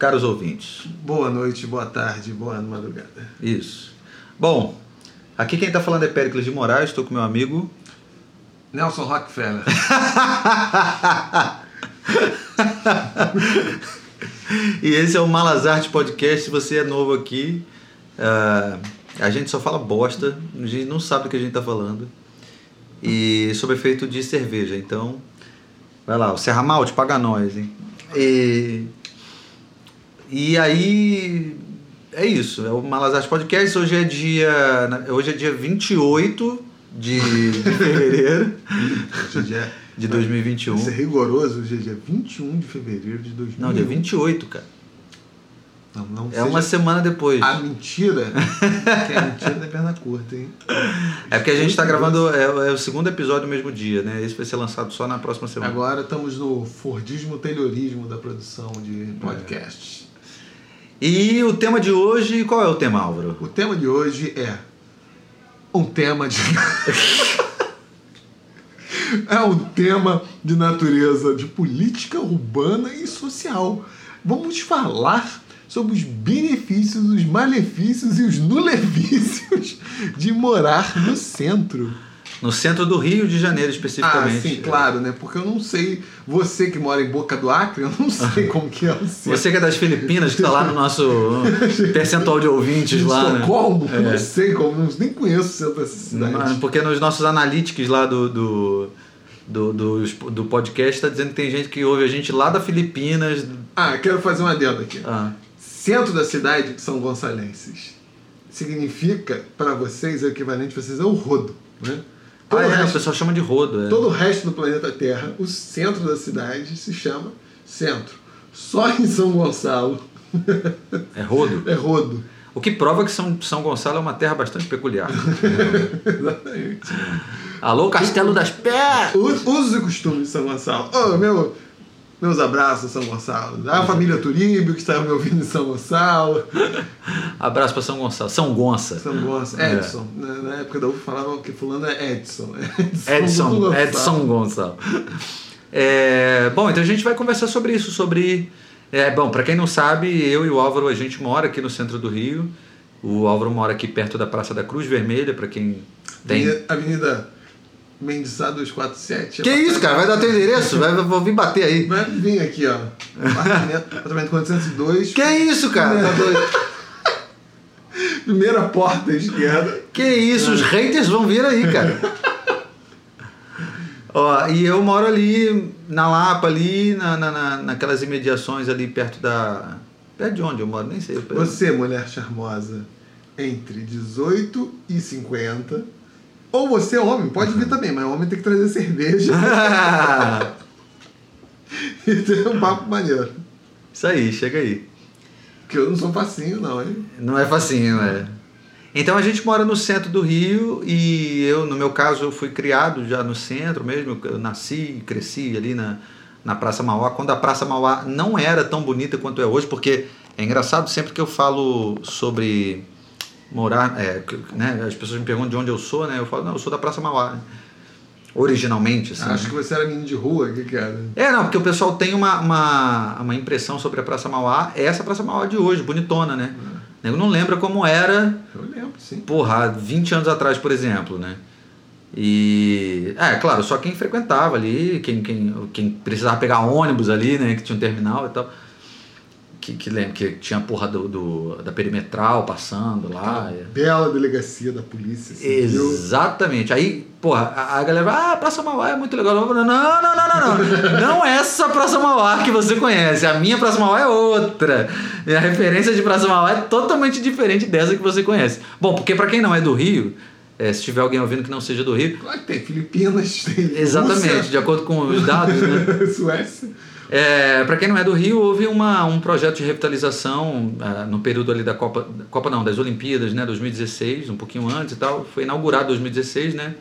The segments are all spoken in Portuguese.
Caros ouvintes. Boa noite, boa tarde, boa madrugada. Isso. Bom, aqui quem está falando é Péricles de Moraes, estou com meu amigo. Nelson Rockefeller. e esse é o Malazarte Podcast. Se você é novo aqui, uh, a gente só fala bosta, a gente não sabe do que a gente está falando. E sob efeito de cerveja, então. Vai lá, o Serra Malte paga nós, hein? E, e aí é isso, é o Malazarte Podcast. Hoje é dia. Hoje é dia 28 de, de fevereiro hoje é, de 2021. Isso é rigoroso, hoje é dia 21 de fevereiro de 2021. Não, dia 28, cara. Não, não é uma semana depois. A mentira, que é mentira da perna curta, hein? É porque a gente está gravando, é, é, o segundo episódio no mesmo dia, né? Esse vai ser lançado só na próxima semana. Agora estamos no Fordismo Taylorismo da produção de podcasts. É. E o tema de hoje, qual é o tema, Álvaro? O tema de hoje é um tema de. é um tema de natureza de política urbana e social. Vamos falar sobre os benefícios, os malefícios e os nulefícios de morar no centro. No centro do Rio de Janeiro, especificamente. Ah, sim, claro, né? Porque eu não sei. Você que mora em Boca do Acre, eu não sei como que é o centro. Você que é das Filipinas, que está lá no nosso percentual de ouvintes lá. Né? Estocolmo, né? é. não sei como, nem conheço o centro dessa cidade. Porque nos nossos analíticos lá do, do do, do, do podcast está dizendo que tem gente que ouve a gente lá da Filipinas. Ah, quero fazer uma adendo aqui. Ah centro da cidade são gonçalenses. Significa, para vocês, é o equivalente de vocês é o rodo. Né? Todo ah, é, resto, o pessoal chama de rodo. É. Todo o resto do planeta Terra, o centro da cidade se chama centro. Só em São Gonçalo. É rodo? É rodo. O que prova que São, São Gonçalo é uma terra bastante peculiar. Exatamente. Alô, Castelo das Pés! Usos e costumes de São Gonçalo. Oh, meu, meus abraços, São Gonçalo. A família Turíbio, que está me ouvindo em São Gonçalo. Abraço para São Gonçalo. São Gonça. São Gonça. É. Edson. É. Na época da UF falavam que fulano é Edson. Edson, Edson Gonçalo. Edson Gonçalo. É, bom, então a gente vai conversar sobre isso, sobre... É, bom, para quem não sabe, eu e o Álvaro, a gente mora aqui no centro do Rio. O Álvaro mora aqui perto da Praça da Cruz Vermelha, para quem tem... Avenida Mendizá 247. Que isso, cara? Vai dar teu endereço? Vai, vou vir bater aí. Vai vir aqui, ó. Apartamento, apartamento 402. Que isso, cara? Primeira porta esquerda. Que isso, os haters vão vir aí, cara. Ó, e eu moro ali na Lapa, ali, na, na, naquelas imediações ali perto da. Perto de onde eu moro? Nem sei. Você, mulher charmosa, entre 18 e 50 ou você é homem, pode vir também, mas o homem tem que trazer cerveja. e ter um papo maneiro. Isso aí, chega aí. Que eu não sou facinho, não, hein? Não é facinho, né? Então a gente mora no centro do Rio e eu, no meu caso, eu fui criado já no centro mesmo. Eu nasci, cresci ali na, na Praça Mauá, quando a Praça Mauá não era tão bonita quanto é hoje, porque é engraçado sempre que eu falo sobre morar, é, né, as pessoas me perguntam de onde eu sou, né? Eu falo, não, eu sou da Praça Mauá. Né? Originalmente, assim. Acho que você era menino de rua, o que, que era? É, não, porque o pessoal tem uma, uma, uma impressão sobre a Praça Mauá, é essa Praça Mauá de hoje, bonitona, né? Uhum. Eu não lembra como era. Eu lembro, sim. Porra, 20 anos atrás, por exemplo, né? E. É, claro, só quem frequentava ali, quem, quem, quem precisava pegar ônibus ali, né? Que tinha um terminal e tal que, que lembra que tinha a porra do, do, da perimetral passando lá. bela delegacia da polícia. Civil. Exatamente. Aí, porra, a, a galera vai, ah, Praça Mauá é muito legal. Não, não, não, não, não, não. não é essa Praça Mauá que você conhece. A minha Praça Mauá é outra. E a referência de Praça Mauá é totalmente diferente dessa que você conhece. Bom, porque para quem não é do Rio, é, se tiver alguém ouvindo que não seja do Rio. Claro que tem Filipinas, tem. Exatamente, Rússia. de acordo com os dados, né? Suécia. É, para quem não é do Rio, houve uma, um projeto de revitalização uh, no período ali da Copa, Copa não, das Olimpíadas, né, 2016, um pouquinho antes e tal. Foi inaugurado em 2016, né?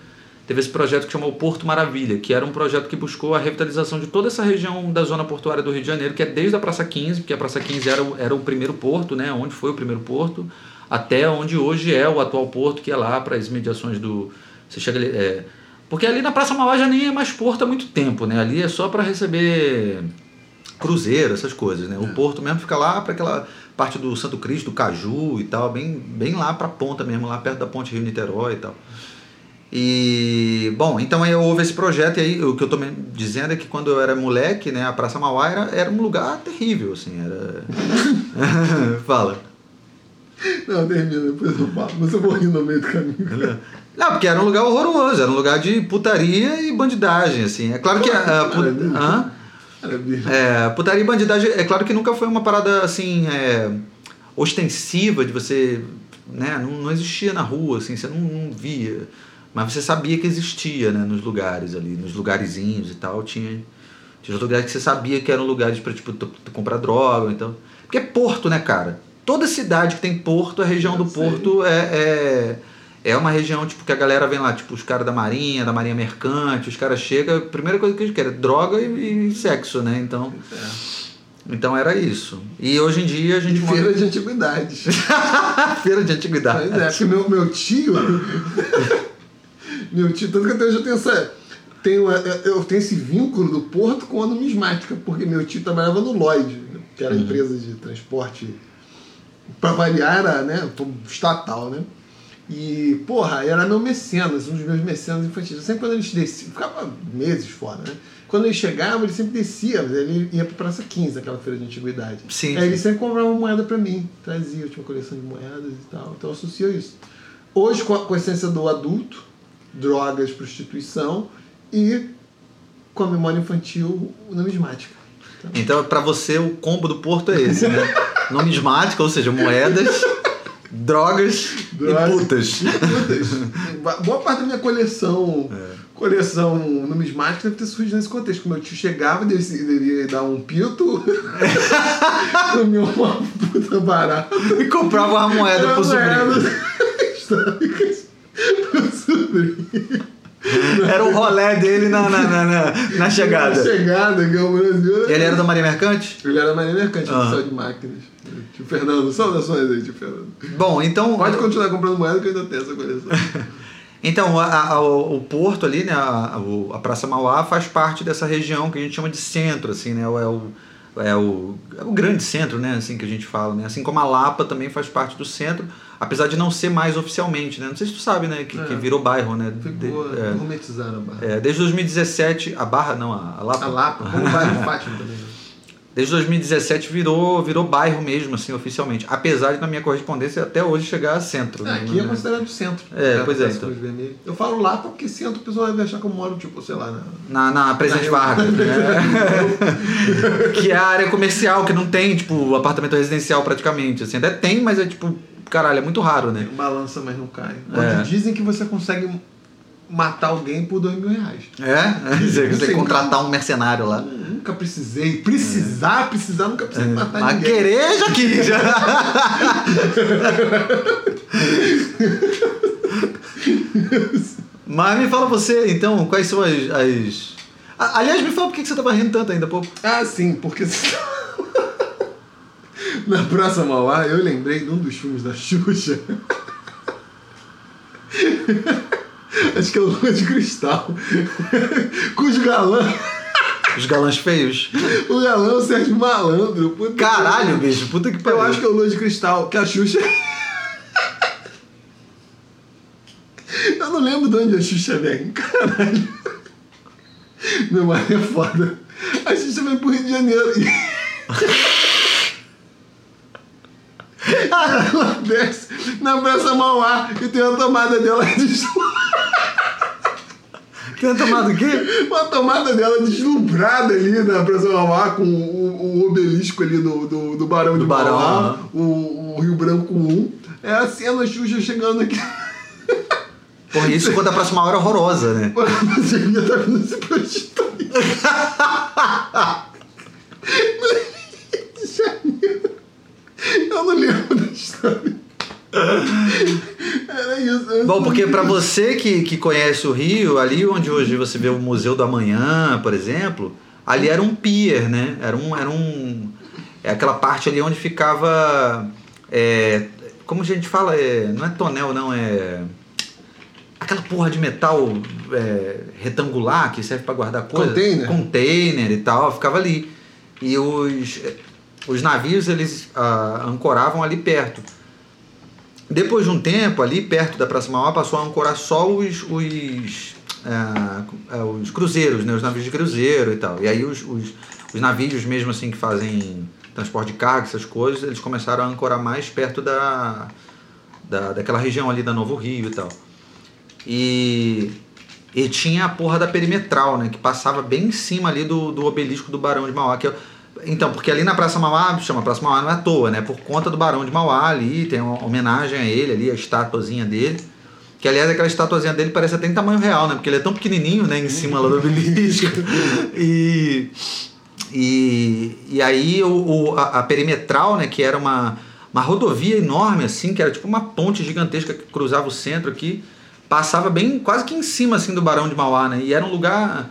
Teve esse projeto que chamou Porto Maravilha, que era um projeto que buscou a revitalização de toda essa região da zona portuária do Rio de Janeiro, que é desde a Praça 15, porque a Praça 15 era, era o primeiro porto, né, onde foi o primeiro porto, até onde hoje é o atual porto, que é lá para as mediações do. Você chega. É, porque ali na Praça Mauá já nem é mais porto há muito tempo, né? Ali é só para receber cruzeiro, essas coisas, né? O porto mesmo fica lá para aquela parte do Santo Cristo, do Caju e tal, bem, bem lá para a ponta mesmo, lá perto da ponte Rio-Niterói e tal. E, bom, então aí houve esse projeto e aí o que eu tô me dizendo é que quando eu era moleque, né, a Praça Mauá era, era um lugar terrível, assim, era... Fala. Não, termina, depois eu falo. Mas eu vou rir no meio do caminho. Não, porque era um lugar horroroso, era um lugar de putaria e bandidagem, assim. É claro que a, a put-. Hã? É, putaria e bandidagem, é claro que nunca foi uma parada assim é, ostensiva de você, né, não, não existia na rua, assim, você não, não via, mas você sabia que existia, né, nos lugares ali, nos lugarzinhos e tal, tinha tinha lugares que você sabia que eram lugares para tipo comprar droga, então, porque é porto, né, cara? Toda cidade que tem porto, a região do porto é, é é uma região tipo que a galera vem lá, tipo os caras da marinha, da marinha mercante, os caras chegam, a primeira coisa que eles querem é droga e, e sexo, né? Então, É. então era isso. E hoje em dia a E gente feira de antiguidades. feira de antiguidade. Pois é, porque meu, meu tio. meu tio, tanto que até hoje eu tenho essa. Tenho, eu tenho esse vínculo do Porto com a numismática, porque meu tio trabalhava no Lloyd, que era a empresa de transporte, para variar, era né, estatal, né? E, porra, era meu mecenas, um dos meus mecenas infantis. Sempre quando eles desciam, ficava meses fora, né? Quando ele chegava, ele sempre descia, mas ele ia pra Praça 15, aquela feira de antiguidade. Sim, Aí ele sempre comprava moeda pra mim, trazia, eu tinha uma coleção de moedas e tal. Então eu associo isso. Hoje, com a, essência do adulto, drogas, prostituição e com a memória infantil, numismática. Então, para você, o combo do porto é esse, né? Numismática, ou seja, moedas, drogas Drogas. e putas. Putas. Boa parte da minha coleção, É. coleção numismática deve ter surgido nesse contexto. Meu tio chegava, devia, devia dar um pito, comia uma puta barata. E comprava uma moeda pro sobrinho. históricas pro sobrinho. Era o rolé dele na, na, na, na, na chegada. Chegada, que é o Brasil. Ele era da Marinha Mercante? Ele era marinha mercante, Ah. oficial de máquinas. Tio Fernando, saudações aí, tio Fernando. Bom, então. Pode continuar comprando moeda que eu ainda tenho essa coleção. Então, a- a- o, porto ali, né, a, a Praça Mauá faz parte dessa região que a gente chama de centro, assim, né, é o, é o, é o grande centro, né, assim que a gente fala, né, assim como a Lapa também faz parte do centro, apesar de não ser mais oficialmente, né, não sei se tu sabe, né, que, É. que virou bairro, né, Ficou de- é, gourmetizando a barra. é, desde 2017, a Barra, não, a, Lapa, A Lapa, como o bairro Fátima também. né? desde 2017 virou, virou bairro mesmo, assim, oficialmente, apesar de na minha correspondência até hoje chegar a centro. Ah, né, aqui é né. considerado centro. É, pois é, então. Eu falo Lapa porque centro o pessoal vai achar que eu moro, tipo, sei lá, na, Na, na Presidente Na- Vargas, né? que é a área comercial, que não tem, tipo, apartamento residencial praticamente. Assim, até tem, mas é tipo, caralho, é muito raro, né? balança, mas não cai. É. Dizem que você consegue matar alguém por dois mil reais. É? Você tem que Sim. contratar um mercenário lá. Nunca precisei. Precisar, precisar, nunca precisei matar Mas ninguém. querer já quis. já. Mas me fala você, então, quais são as. as... Aliás, me fala por que que você tava rindo tanto ainda há pouco. Ah, sim, porque na Praça Mauá eu lembrei de um dos filmes da Xuxa. Acho que é o Lua de Cristal. Cujo galã, Os galãs feios. o galã é o Sérgio Malandro. Puta que Caralho, pariu. bicho, puta que pariu. Eu acho que é o Lua de Cristal, que a Xuxa. Eu não lembro de onde a Xuxa vem. Caralho. Meu marido é foda. A Xuxa vem pro Rio de Janeiro. Ela desce na Praça Mauá e tem uma tomada dela deslumbrada. Tem tomado o quê? Uma tomada dela deslumbrada ali na Praça Mauá com o, o obelisco ali do, do, do Barão Do de Barão, Mauá, o, o Rio Branco 1. É a cena Xuxa chegando aqui. Porra, isso quando a próxima hora é horrorosa, né? Você devia estar vindo se prostituir. No Rio de Janeiro. Eu não lembro da história. Era isso. Bom, porque pra você que, que conhece o Rio, ali onde hoje você vê o Museu do Amanhã, por exemplo, ali era um pier, né? Era um. Era um é aquela parte ali onde ficava. é, como a gente fala? É, não é tonel, não, é. Aquela porra de metal é, retangular que serve pra guardar coisa. Container? Container e tal, ficava ali. e os, os navios eles ah, ancoravam ali perto. Depois de um tempo, ali perto da Praça Mauá, passou a ancorar só os, os, ah, os cruzeiros, né? os navios de cruzeiro e tal. E aí os, os, os navios mesmo assim que fazem transporte de carga, essas coisas, eles começaram a ancorar mais perto da, da, daquela região ali da Novo Rio e tal. E, e tinha a porra da perimetral, né? Que passava bem em cima ali do, do obelisco do Barão de Mauá. Que eu, então, porque ali na Praça Mauá, chama Praça Mauá não é à toa, né? Por conta do Barão de Mauá ali, tem uma homenagem a ele ali, a estatuazinha dele. Que aliás, aquela estatuazinha dele parece até em tamanho real, né? Porque ele é tão pequenininho, né? Em cima lá do obelisco. e, e, e aí o, o a, a, perimetral, né? Que era uma, uma rodovia enorme, assim, que era tipo uma ponte gigantesca que cruzava o centro aqui. Passava bem, quase que em cima, assim, do Barão de Mauá, né? E era um lugar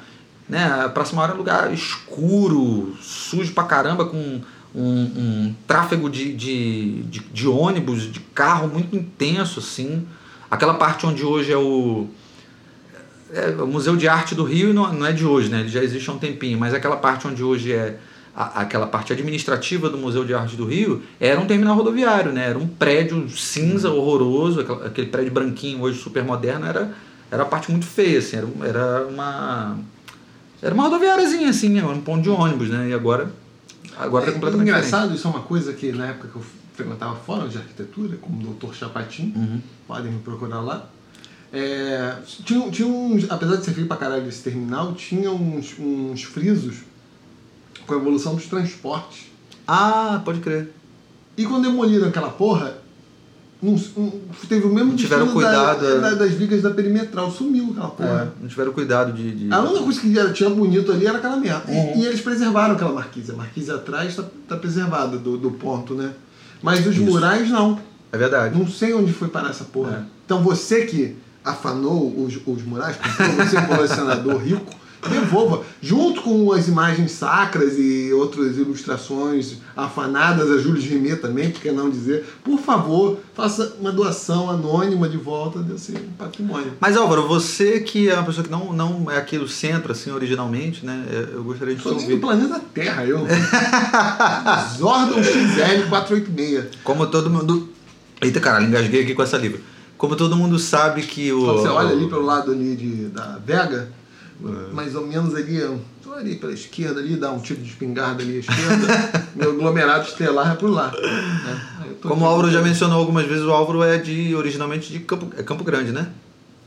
né? A Praça Mauá era um lugar escuro, sujo pra caramba, com um, um tráfego de, de, de, de, ônibus, de carro muito intenso, assim. Aquela parte onde hoje é o, é, o Museu de Arte do Rio, não, não é de hoje, né? Ele já existe há um tempinho, mas aquela parte onde hoje é a, aquela parte administrativa do Museu de Arte do Rio era um terminal rodoviário, né? Era um prédio cinza, horroroso, aquele, aquele prédio branquinho hoje super moderno, era, era a parte muito feia, assim, era, era uma era uma rodoviáriazinha, assim, um ponto de ônibus, né? E agora, agora tá é, tá completamente engraçado, diferente. isso é uma coisa que na época que eu frequentava fórum de arquitetura, como o doutor Chapatin, uhum. podem me procurar lá. É, tinha, tinha uns, apesar de ser feio pra caralho esse terminal, tinha uns, uns frisos com a evolução dos transportes. Ah, pode crer. E quando demoliram aquela porra, não, teve o mesmo não tiveram cuidado da, é. da, das vigas da perimetral, sumiu aquela porra. É, não tiveram cuidado de, de, A única coisa que era, tinha bonito ali era aquela merda. Uhum. E, e, eles preservaram aquela marquise. A marquise atrás está tá preservada do, do ponto, né? Mas os Isso. murais não. É verdade. Não sei onde foi parar essa porra. É. Então você que afanou os, os murais, você é colecionador rico, devolva, junto com as imagens sacras e outras ilustrações afanadas, a Júlio Rimet também, por que não dizer, por favor, faça uma doação anônima de volta desse patrimônio. Mas Álvaro, você que é uma pessoa que não, não é aqui do centro, assim, originalmente, né, eu gostaria de Sou ouvir. do planeta Terra, eu. Zordon XL 486. Como todo mundo... Eita caralho, engasguei aqui com essa livro. Como todo mundo sabe que o... Quando você olha ali pelo lado ali de, da Vega, é. mais ou menos ali, ali pela esquerda ali, dá um tiro de espingarda ali à esquerda, meu aglomerado estelar é por lá. Né? Como o Álvaro já mencionou algumas vezes, o Álvaro é de originalmente de Campo, é Campo Grande, né?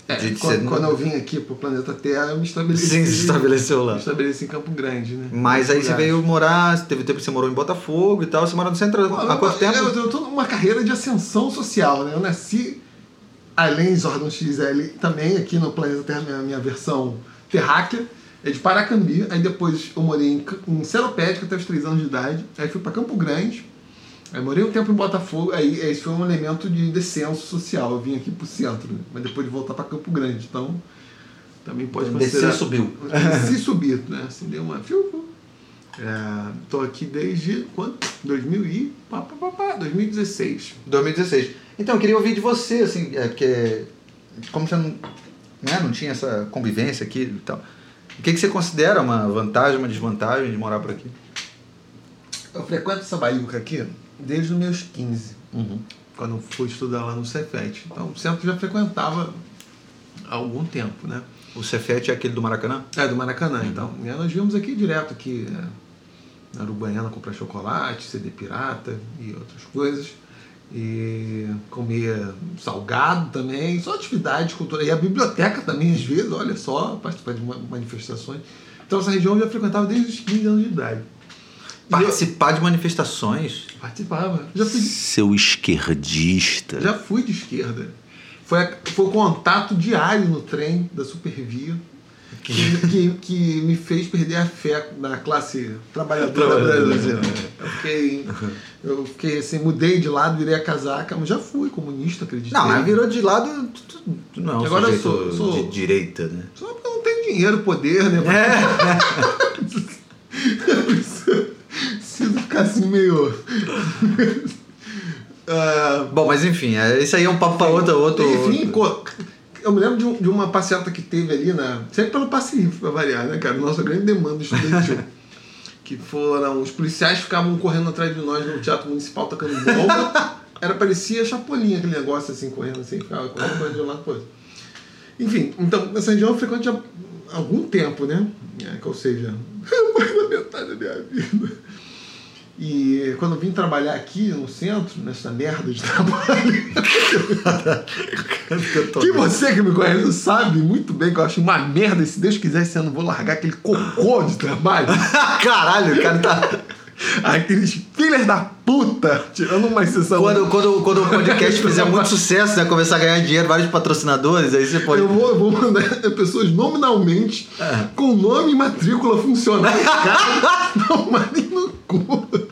É, de, de quando, ser, quando eu vim aqui pro planeta Terra, eu me estabeleci. Sim, se estabeleceu lá. Me estabeleci em Campo Grande, né? Mas aí você veio morar, teve tempo que você morou em Botafogo e tal, você mora no centro há quanto tempo? Eu, eu tô numa carreira de ascensão social, né? Eu nasci, além de Jordan XL, também aqui no planeta Terra, minha, minha versão terráquea, é de Paracambi, aí depois eu morei em, em Seropédica até os 3 anos de idade, aí fui para Campo Grande, aí morei um tempo em Botafogo, aí esse foi um elemento de descenso social, eu vim aqui pro centro, né? mas depois de voltar para Campo Grande, então também pode então, considerar... Descer subiu. Desci subir, né, assim, deu uma... É, tô aqui desde quando? 2000 e... Pá, pá, pá, 2016. 2016. Então, eu queria ouvir de você, assim, é, porque como você não né? não tinha essa convivência aqui e tal. O que, que você considera uma vantagem, uma desvantagem de morar por aqui? Eu frequento essa baiuca aqui desde os meus 15, uhum. quando eu fui estudar lá no Cefet. Então, sempre já frequentava há algum tempo, né? O Cefet é aquele do Maracanã? É, do Maracanã, uhum. então. E nós vimos aqui direto aqui é, na Uruguaiana comprar chocolate, CD pirata e outras coisas e comia salgado também, só atividade cultural. E a biblioteca também, às vezes, olha só, participar de manifestações. Então essa região eu já frequentava desde os 15 anos de idade. Participar eu, de manifestações? Participava. Já fui de, Seu esquerdista. Já fui de esquerda. Foi, foi o contato diário no trem da Supervia que, que, que, me fez perder a fé na classe trabalhadora brasileira. Eu fiquei, eu fiquei assim, mudei de lado, virei a casaca, mas já fui comunista, acredito. Não, mas virou de lado, não, Agora eu sou, sou de direita, né? Só porque eu não tenho dinheiro, poder, né? É. Preciso ficar assim meio. Uh, Bom, mas enfim, é, isso aí é um papo para outro, outro. Eu me lembro de, um, de uma passeata que teve ali na. Sempre pelo Passe Livre, para variar, né, cara? Nossa grande demanda estudantil. que foram. Os policiais ficavam correndo atrás de nós no Teatro Municipal tocando bomba. Era, parecia chapolinha aquele negócio assim, correndo assim, ficava correndo, correndo de um lado pro outro. Enfim, então, essa região eu frequento há algum tempo, né? É, ou seja, mais da metade da minha vida. E quando eu vim trabalhar aqui no centro, nessa merda de trabalho, que você que me conhece sabe muito bem que eu acho uma merda. E se Deus quiser, esse ano eu vou largar aquele cocô de trabalho. Caralho, o cara tá. Aqueles filhos da puta, tirando uma exceção. Quando, quando, quando o podcast fizer muito sucesso, né? Começar a ganhar dinheiro, vários patrocinadores, aí você pode. Eu vou, eu vou mandar pessoas nominalmente com nome e matrícula funcionais. Cara, não mandem no cu.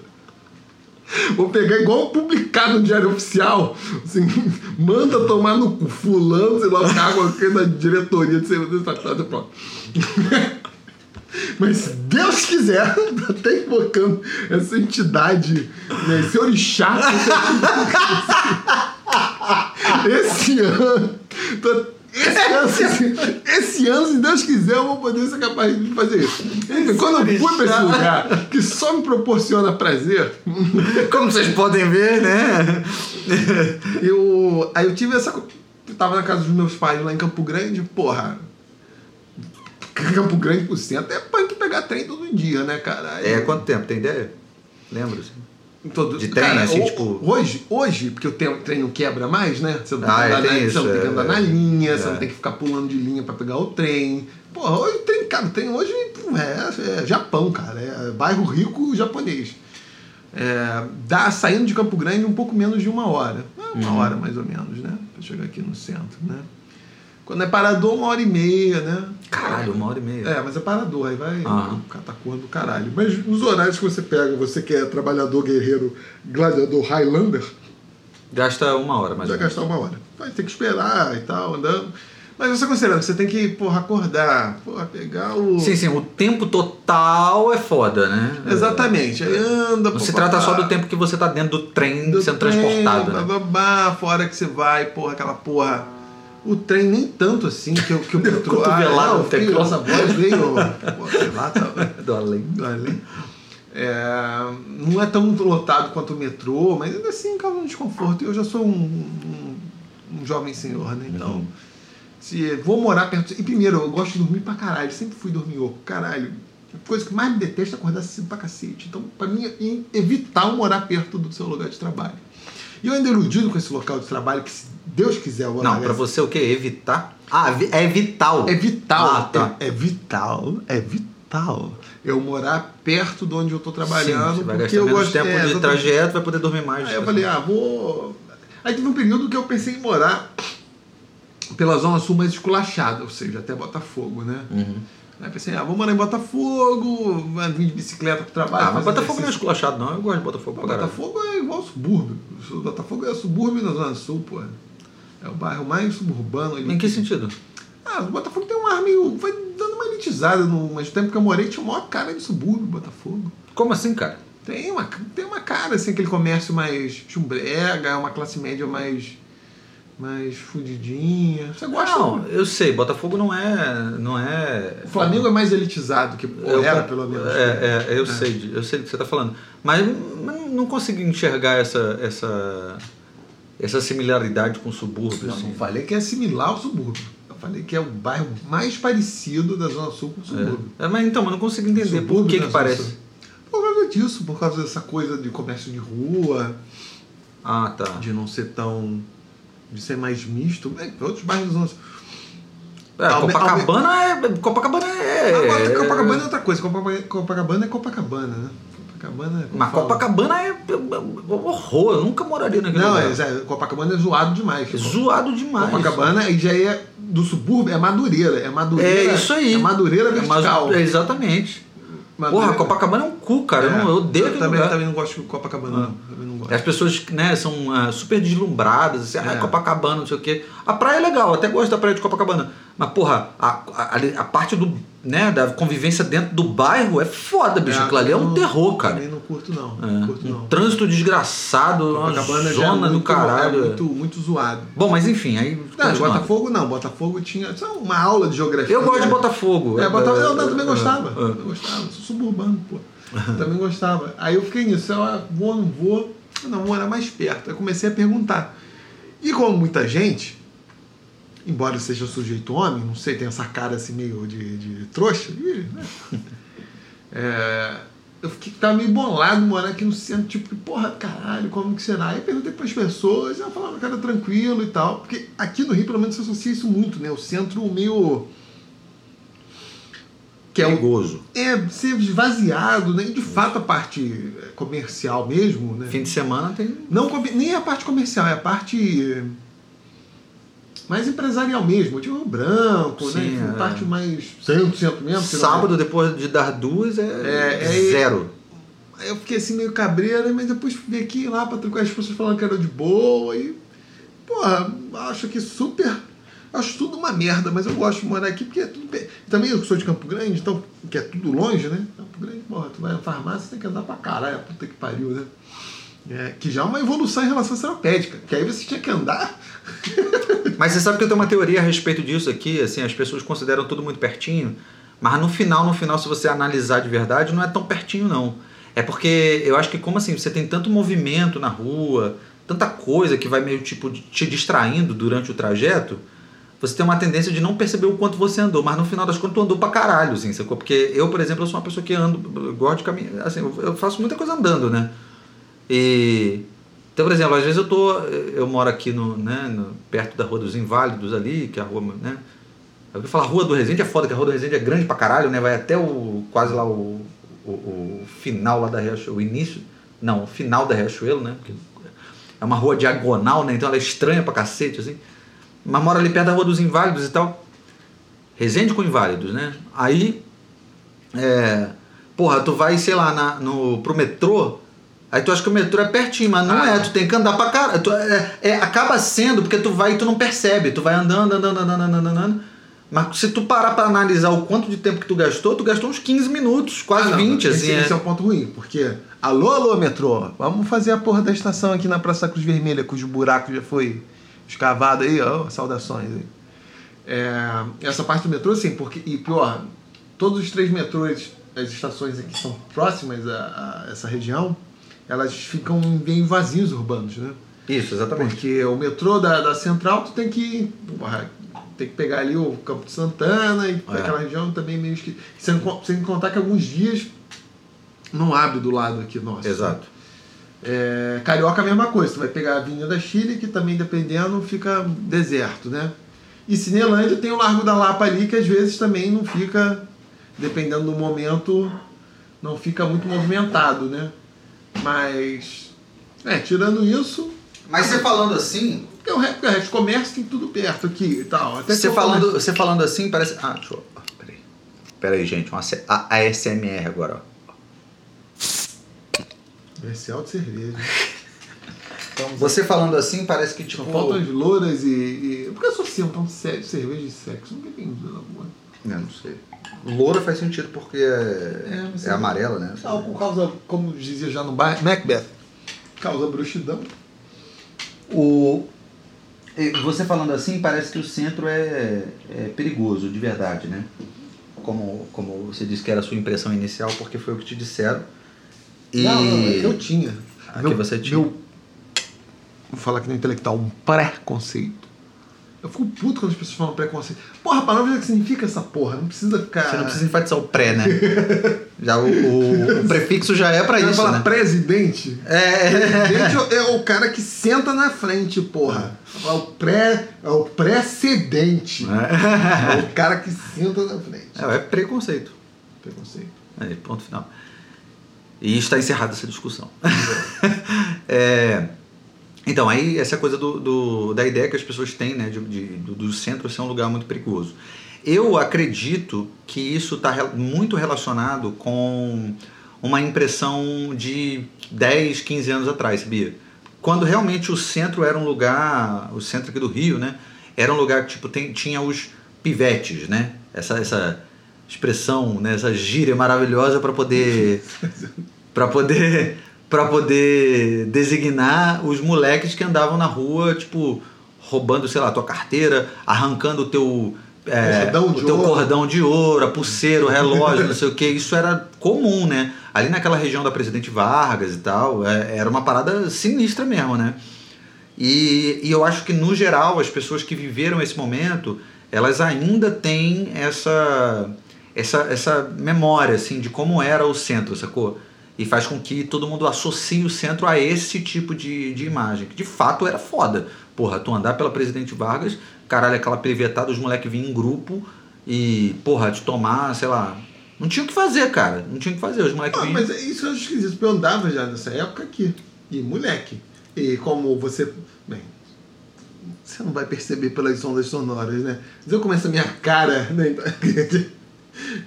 Vou pegar igual publicado no Diário Oficial. Assim, manda tomar no cu fulano, sei lá, o cargo aqui da diretoria de segurança tratado pronto. Mas se Deus quiser, até invocando essa entidade, né, esse orixá, esse ano. Tô, esse ano, esse ano, se Deus quiser, eu vou poder ser capaz de fazer isso. Enfim, quando eu fui pra esse lugar que só me proporciona prazer, Como vocês podem ver, né? eu. Aí eu tive essa. Eu tava na casa dos meus pais lá em Campo Grande, porra. Campo Grande pro centro é punk pegar trem todo dia, né, cara? É quanto tempo? Tem ideia? Lembra? assim? Todo, De trem, assim, ho- tipo- Hoje, hoje, porque o trem quebra mais, né? Você não tem, Ah, que, é, andar tem na, isso, você não tem que é, andar é. na linha, você É. não tem que ficar pulando de linha pra pegar o trem. Porra, hoje o trem, cara, o trem hoje é, é Japão, cara. É bairro rico japonês. É, dá, saindo de Campo Grande um pouco menos de uma hora. É, Uma Uhum. hora mais ou menos, né? Pra chegar aqui no centro, né? Quando é parador, uma hora e meia, né? Caralho, uma hora e meia. É, mas é parador, aí vai Aham. catacor do caralho. Mas nos horários que você pega, você que é trabalhador guerreiro, gladiador Highlander, Gasta uma hora, mais vai ou menos. gastar uma hora. Vai ter que esperar e tal, andando. Mas você considerando que você tem que, porra, acordar, porra, pegar o. Sim, sim, o tempo total é foda, né? Exatamente. Aí anda, Não se trata pá, só do tempo que você tá dentro do trem do sendo trem, transportado, né? bababá, fora que você vai, porra, aquela porra. O trem nem tanto assim que, o- que o metrô. cotovelada ah, no não, filho, teclado. essa voz veio. pô, sei lá, tá, Do além. do além. É, não é tão lotado quanto o metrô, mas ainda assim causa um desconforto. Eu já sou um, um, um jovem senhor, né? Então, Uhum. se vou morar perto. E primeiro, eu gosto de dormir pra caralho. Sempre fui dormir oco, caralho. A coisa que mais me detesta é acordar cedo pra cacete. Então, pra mim, é evitar morar perto do seu lugar de trabalho. E eu ainda iludido com esse local de trabalho, que se Deus quiser, eu vou Não, esse- você o quê? Evitar? Ah, vi- é vital. é vital. Ah, tá. É, é vital. É vital. Eu morar perto de onde eu tô trabalhando. Sim, vai porque gastar eu menos gosto tempo é, de trajeto, vai poder dormir mais. Aí eu falei, ah, vou. Aí teve um período que eu pensei em morar pela Zona Sul mais esculachada, ou seja, até Botafogo, né? Uhum. Aí pensei, ah, vou morar em Botafogo, vai vir de bicicleta pro trabalho. Ah, mas Botafogo não é exercício. esculachado, não. Eu gosto de Botafogo pra. Botafogo é igual subúrbio. Botafogo é subúrbio na Zona Sul, pô. É o bairro mais suburbano. ali. Em que sentido? Ah, o Botafogo tem um ar meio. Foi dando uma elitizada, no, mas no tempo que eu morei tinha o maior cara de subúrbio, Botafogo. Como assim, cara? Tem uma, tem uma cara, assim, aquele comércio mais chumbrega, uma classe média mais. Mais fudidinha. Você gosta? Não, eu sei, Botafogo não é. Não é. O Flamengo é mais elitizado, que Eu- era pelo menos. É, é, eu sei, de- eu sei do que você está falando. Mas mas não consegui enxergar essa, essa, essa similaridade com o subúrbio. Não, assim. não falei que é similar ao subúrbio. Eu falei que é o bairro mais parecido da Zona Sul com o subúrbio. É, mas então, mas não consigo entender por Subúrbio que da que Zona parece. Sul. Por causa disso, por causa dessa coisa de comércio de rua, Ah, tá. de não ser tão. De ser mais misto. É, outros bairros Sul. É, Alme- Copacabana é. Copacabana é. Agora, Copacabana é outra coisa. Copacabana, Copacabana é Copacabana, né? Copacabana é. Mas fala. Copacabana é horror, eu nunca moraria naquele Não, lugar. é, é, Copacabana é zoado demais. É zoado demais. Copacabana aí já é do subúrbio, é Madureira. É Madureira. É isso aí. É Madureira É vertical. é exatamente. Madureira- Porra, Copacabana é um cu, cara. Eu, não, eu odeio aquele também, lugar. também não gosto de Copacabana, não. Também não gosto. As pessoas né, são ah, super deslumbradas, assim, ah, É. Copacabana, não sei o quê. A praia é legal, eu até gosto da praia de Copacabana. Mas, porra, a, a, a parte do, né, da convivência dentro do bairro é foda, bicho. Aquilo ali é um terror, cara. Também não curto, não. É, Não curto, um não. trânsito desgraçado, uma Copacabana já é zona do muito- caralho. É muito, muito zoado. Bom, mas enfim, aí. Não. Botafogo não. Botafogo tinha só uma aula de geografia. Eu gosto de Botafogo. É, Botafogo, eu, É, também é, gostava. é. Eu gostava, sou suburbano, pô. Também gostava. Aí eu fiquei nisso, eu ah, vou, não vou, não, vou morar mais perto. Aí comecei a perguntar. E como muita gente, embora seja sujeito homem, não sei, tem essa cara assim meio de, de trouxa, né? é, eu fiquei tava meio bolado morar aqui no centro, tipo, porra, caralho, como que será? Aí perguntei para as pessoas, ela falava que era tranquilo e tal, porque aqui no Rio, pelo menos, se associa isso muito, né? O centro meio. Que é perigoso. É, ser esvaziado, né? E de fato a parte comercial mesmo, né? Fim de semana tem. Não, nem a parte comercial, é a parte mais empresarial mesmo, tipo branco, né? Sim, né? É. Parte mais 100% mesmo. Sábado, depois de dar duas, é, é, é zero. Aí eu fiquei assim meio cabreira, mas depois fui aqui lá para trocar as pessoas falando que era de boa e. Porra, acho que super. Acho tudo uma merda, mas eu gosto de morar aqui porque é tudo. Também eu sou de Campo Grande, então, que é tudo longe, né? Campo Grande, porra, tu vai na farmácia, tem que andar pra caralho, puta que pariu, né? É, que já é uma evolução em relação à seropédica, que aí você tinha que andar. mas você sabe que eu tenho uma teoria a respeito disso aqui, assim, as pessoas consideram tudo muito pertinho, mas no final, no final, se você analisar de verdade, não é tão pertinho não. É porque eu acho que como assim, você tem tanto movimento na rua, tanta coisa que vai meio tipo te distraindo durante o trajeto, você tem uma tendência de não perceber o quanto você andou, mas no final das contas tu andou pra caralho, assim, sacou? Porque eu, por exemplo, eu sou uma pessoa que ando, gosto de caminhar, assim, eu faço muita coisa andando, né? E então, por exemplo, às vezes eu tô, eu moro aqui no, né, no, perto da Rua dos Inválidos ali, que é a rua, né? Eu falar Rua do Resende é foda, que a Rua do Resende é grande pra caralho, né? Vai até o quase lá o, o, o final lá da Riachuelo, o início, não, o final da Riachuelo, né? Porque é uma rua diagonal, né? Então ela é estranha pra cacete, assim. Mas mora ali perto da Rua dos Inválidos e tal. Resende com Inválidos, né? Aí, é, porra, tu vai, sei lá, na, no, pro metrô, Aí tu acha que o metrô é pertinho, mas não ah, é, tu tem que andar pra cara. Tu, é, é, acaba sendo, porque tu vai e tu não percebe. Tu vai andando, andando, andando, andando, andando. Mas se tu parar pra analisar o quanto de tempo que tu gastou, tu gastou uns 15 minutos, quase ah, não, 20, esse, assim. Esse é. é o ponto ruim, porque. Alô, alô, metrô, vamos fazer a porra da estação aqui na Praça Cruz Vermelha, cujo buraco já foi escavado aí, ó, saudações aí. É, essa parte do metrô, sim, porque. E pior, todos os três metrôs, as estações aqui são próximas a, a essa região elas ficam bem vazios urbanos, né? Isso, exatamente. Porque o metrô da, da Central, tu tem que tem que pegar ali o Campo de Santana e é. aquela região também meio que sem, sem contar que alguns dias não abre do lado aqui nosso. Exato. É, Carioca a mesma coisa, tu vai pegar a Avenida Chile, que também dependendo fica deserto, né? E Cinelândia tem o Largo da Lapa ali, que às vezes também não fica, dependendo do momento, não fica muito movimentado, né? Mas, é, tirando isso. Mas você falando assim. Porque o resto do comércio tem tudo perto aqui e tal. Até você, falando, você falando assim, parece. Ah, deixa eu. Peraí. Peraí, gente. Uma ASMR agora, ó. Comercial de cerveja. Então, você falando assim, parece que tipo. faltam as louras e. e... Por que associam tão sério cerveja e sexo? Nunca entendi rua. Não, não sei. Loura faz sentido porque é, é, é amarela, né? Álcool causa, como dizia já no bairro, Macbeth, causa bruxidão. O, você falando assim, parece que o centro é, é perigoso, de verdade, né? Como, como você disse que era a sua impressão inicial, porque foi o que te disseram. E... Não, não, eu tinha. Aqui meu, você tinha. Meu, vou falar aqui no intelectual, um preconceito eu fico puto quando as pessoas falam preconceito. Porra, a palavra que significa essa porra. Não precisa ficar. Você não precisa enfatizar o pré, né? já o, o, o, prefixo já é pra isso. Falar né? presidente. É. Presidente é o cara que senta na frente, porra. É o pré. É o precedente. É. é o cara que senta na frente. É, é preconceito. Preconceito. É, ponto final. E está encerrada essa discussão. é. Então, aí essa coisa do, do, da ideia que as pessoas têm né, de, de do, do, centro ser um lugar muito perigoso. Eu acredito que isso está muito relacionado com uma impressão de 10, 15 anos atrás, sabia? Quando realmente o centro era um lugar, o centro aqui do Rio, né? Era um lugar que tipo, tem, tinha os pivetes, né? Essa, essa expressão, né? essa gíria maravilhosa para poder para poder para poder designar os moleques que andavam na rua, tipo, roubando, sei lá, tua carteira, arrancando o teu é, o teu ouro. cordão de ouro, a pulseira, o relógio, não sei o que. Isso era comum, né? Ali naquela região da Presidente Vargas e tal, é, era uma parada sinistra mesmo, né? E, e eu acho que, no geral, as pessoas que viveram esse momento, elas ainda têm essa, essa, essa memória, assim, de como era o centro, sacou? E faz com que todo mundo associe o centro a esse tipo de, de imagem, que de fato era foda. Porra, tu andar pela Presidente Vargas, caralho, aquela privetada, os moleques vinham em grupo e, porra, de tomar, sei lá. Não tinha o que fazer, cara. Não tinha o que fazer. Os moleques ah, vinham. Mas isso eu acho esquisito, porque eu andava já nessa época aqui. E moleque. E como você. Bem, você não vai perceber pelas ondas sonoras, né? Mas eu começo a minha cara, né?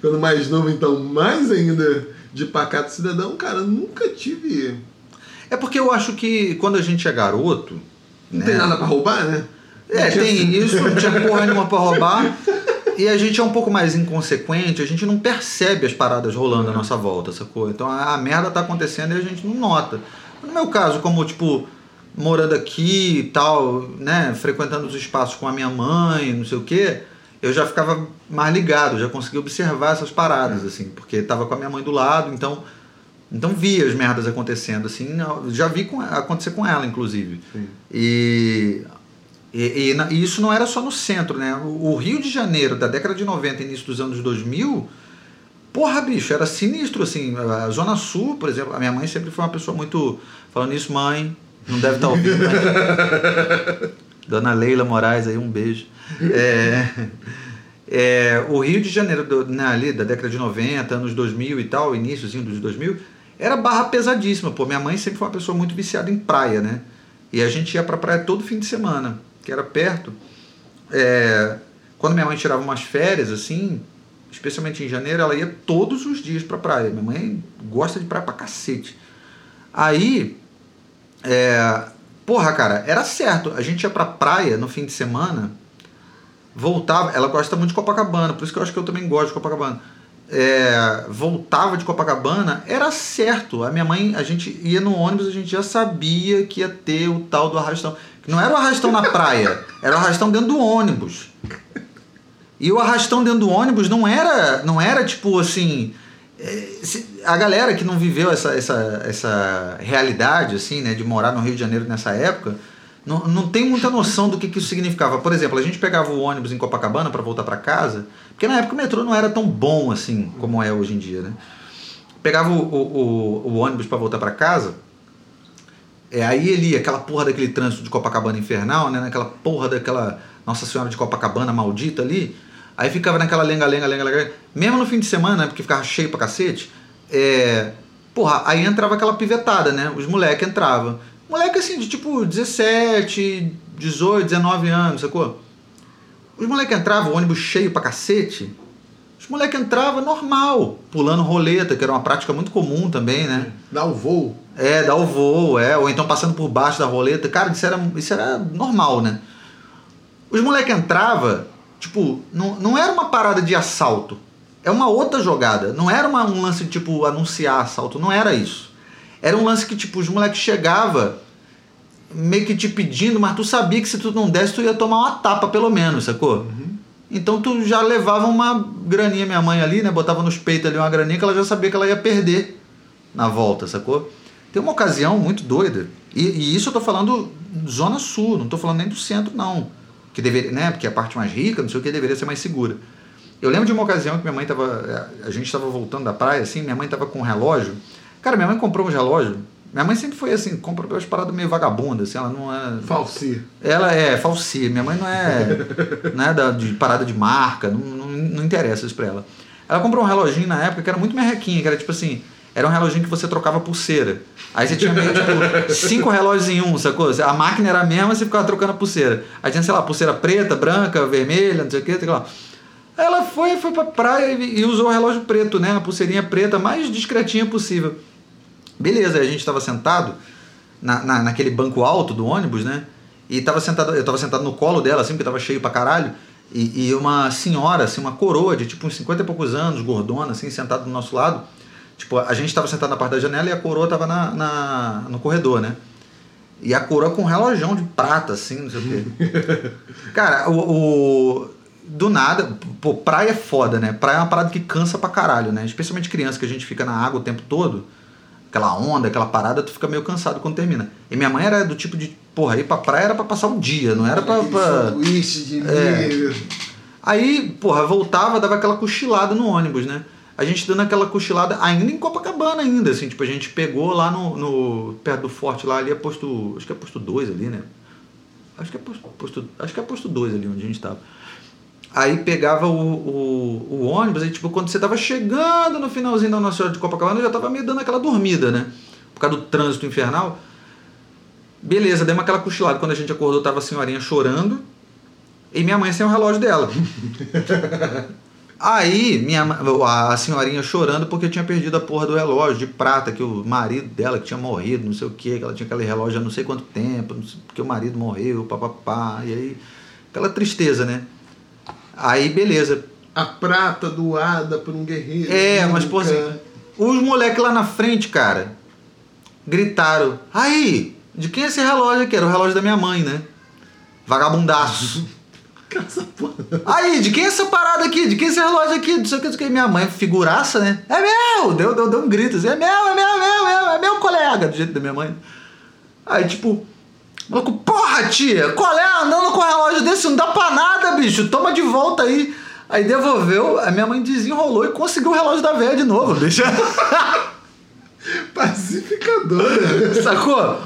Quando mais novo, então, mais ainda de pacato cidadão, cara, nunca tive. É porque eu acho que quando a gente é garoto. Não né? tem nada para roubar, né? É, tem isso, não tinha porra nenhuma pra roubar. E a gente é um pouco mais inconsequente, a gente não percebe as paradas rolando à nossa volta, sacou? Então a, a merda tá acontecendo e a gente não nota. No meu caso, como tipo, morando aqui e tal, né, frequentando os espaços com a minha mãe, não sei o quê, eu já ficava mais ligado, já conseguia observar essas paradas, assim, porque tava com a minha mãe do lado, então então via as merdas acontecendo, assim, já vi com, acontecer com ela, inclusive. E e, e, e, isso não era só no centro, né? O, Rio de Janeiro, da década de 90 início dos anos 2000, porra, bicho, era sinistro, assim. A Zona Sul, por exemplo, a minha mãe sempre foi uma pessoa muito. Falando isso, mãe, não deve estar tá ouvindo, mas... Dona Leila Moraes, aí um beijo. É, é, o Rio de Janeiro, do, né, ali, da década de 90, anos 2000 e tal, iníciozinho dos 2000, era barra pesadíssima. Pô, minha mãe sempre foi uma pessoa muito viciada em praia, né? E a gente ia pra praia todo fim de semana que era perto, é, quando minha mãe tirava umas férias, assim, especialmente em janeiro, ela ia todos os dias pra praia. Minha mãe gosta de praia pra cacete. Aí, é, porra, cara, era certo. A gente ia pra praia no fim de semana, voltava. Ela gosta muito de Copacabana, por isso que eu acho que eu também gosto de Copacabana. É, voltava de Copacabana, era certo. A minha mãe, a gente ia no ônibus, a gente já sabia que ia ter o tal do arrastão. Não era o arrastão na praia, era o arrastão dentro do ônibus. E o arrastão dentro do ônibus não era, não era tipo assim. É, a galera que não viveu essa, essa, essa realidade, assim, né, de morar no Rio de Janeiro nessa época, não, não tem muita noção do que, que isso significava. Por exemplo, a gente pegava o ônibus em Copacabana para voltar para casa, porque na época o metrô não era tão bom assim como é hoje em dia, né? Pegava o, o, o, ônibus para voltar para casa, é, aí ele ia, aquela porra daquele trânsito de Copacabana infernal, né? Naquela porra daquela Nossa Senhora de Copacabana maldita ali. Aí ficava naquela lenga-lenga, lenga-lenga. Mesmo no fim de semana? Porque ficava cheio pra cacete. É, porra, aí entrava aquela pivetada, né? Os moleques entravam. Moleque assim, de tipo 17, 18, 19 anos, sacou? Os moleques entravam, o ônibus cheio pra cacete. Os moleques entravam normal, pulando roleta, que era uma prática muito comum também, né? Dá o voo. É, dar o voo, é, ou então passando por baixo da roleta. Cara, isso era, isso era normal, né? Os moleques entravam, tipo, não, não era uma parada de assalto. É uma outra jogada. Não era uma, um lance de, tipo, anunciar assalto. Não era isso. Era um lance que, tipo, os moleques chegavam meio que te pedindo, mas tu sabia que se tu não desse, tu ia tomar uma tapa, pelo menos, sacou? Uhum. Então tu já levava uma graninha, minha mãe ali, né? Botava nos peitos ali uma graninha que ela já sabia que ela ia perder na volta, sacou? Tem uma ocasião muito doida, e, e isso eu tô falando zona sul, não tô falando nem do centro, não. Que deveria, né? Porque a parte mais rica, não sei o que, deveria ser mais segura. Eu lembro de uma ocasião que minha mãe tava. A gente estava voltando da praia, assim, minha mãe tava com um relógio. Cara, minha mãe comprou um relógio. Minha mãe sempre foi assim, compra umas paradas meio vagabundas, assim, ela não é. Falsi. Ela é falsi. Minha mãe não é. não é da, de parada de marca, não, não, não interessa isso pra ela. Ela comprou um reloginho na época que era muito merrequinha, que era tipo assim, era um reloginho que você trocava pulseira. Aí você tinha meio, tipo, cinco relógios em um, sacou? A máquina era a mesma, você ficava trocando a pulseira. Aí tinha, sei lá, pulseira preta, branca, vermelha, não sei o que, sei lá. Ela foi, foi pra praia e, e usou o relógio preto, né? A pulseirinha preta, mais discretinha possível. Beleza, a gente estava sentado na, na, naquele banco alto do ônibus, né? E tava sentado, eu tava sentado no colo dela, assim, porque tava cheio pra caralho. E, e uma senhora, assim, uma coroa de tipo uns 50 e poucos anos, gordona, assim, sentada do nosso lado Tipo, a gente estava sentado na parte da janela e a coroa estava na, na, no corredor, né? E a coroa com um relógio de prata, assim, não sei o quê. Cara, o, o, do nada, pô, praia é foda, né? Praia é uma parada que cansa pra caralho, né? Especialmente criança que a gente fica na água o tempo todo, aquela onda, aquela parada, tu fica meio cansado quando termina. E minha mãe era do tipo de, porra, ir pra praia era pra passar um dia, não era pra. Pra... sanduíche de É. milho. Aí, porra, voltava, dava aquela cochilada no ônibus, né? A gente dando aquela cochilada ainda em Copacabana ainda, assim, tipo, a gente pegou lá no, no perto do forte lá, ali é posto, acho que é posto 2 ali, né? Acho que é posto, posto, acho que é posto 2 ali onde a gente tava. Aí pegava o, o, o ônibus, aí tipo, quando você tava chegando no finalzinho da Nossa Senhora de Copacabana, eu já tava meio dando aquela dormida, né? Por causa do trânsito infernal. Beleza, demos aquela cochilada. Quando a gente acordou, tava a senhorinha chorando. E minha mãe sem o relógio dela. Aí, minha, a senhorinha chorando porque tinha perdido a porra do relógio de prata, que o marido dela que tinha morrido, não sei o que, que ela tinha aquele relógio há não sei quanto tempo, não sei- porque o marido morreu, papapá. E aí, aquela tristeza, né? Aí, beleza. A prata doada por um guerreiro. É, mas pô, nunca- assim, os moleques lá na frente, cara, gritaram: Aí, de quem é esse relógio aqui? Era o relógio da minha mãe, né? Vagabundaço. Aí, de quem é essa parada aqui? De quem é esse relógio aqui? Não sei o que, não sei o que. Minha mãe, figuraça, né? É meu! Deu, deu, deu um grito assim: É meu, é meu, é meu, é meu, é meu colega, do jeito da minha mãe. Aí, tipo, maluco, porra, tia, qual é? Andando com um relógio desse não dá pra nada, bicho. Toma de volta aí. Aí devolveu, a minha mãe desenrolou e conseguiu o relógio da velha de novo, bicho. Pacificadora. Sacou?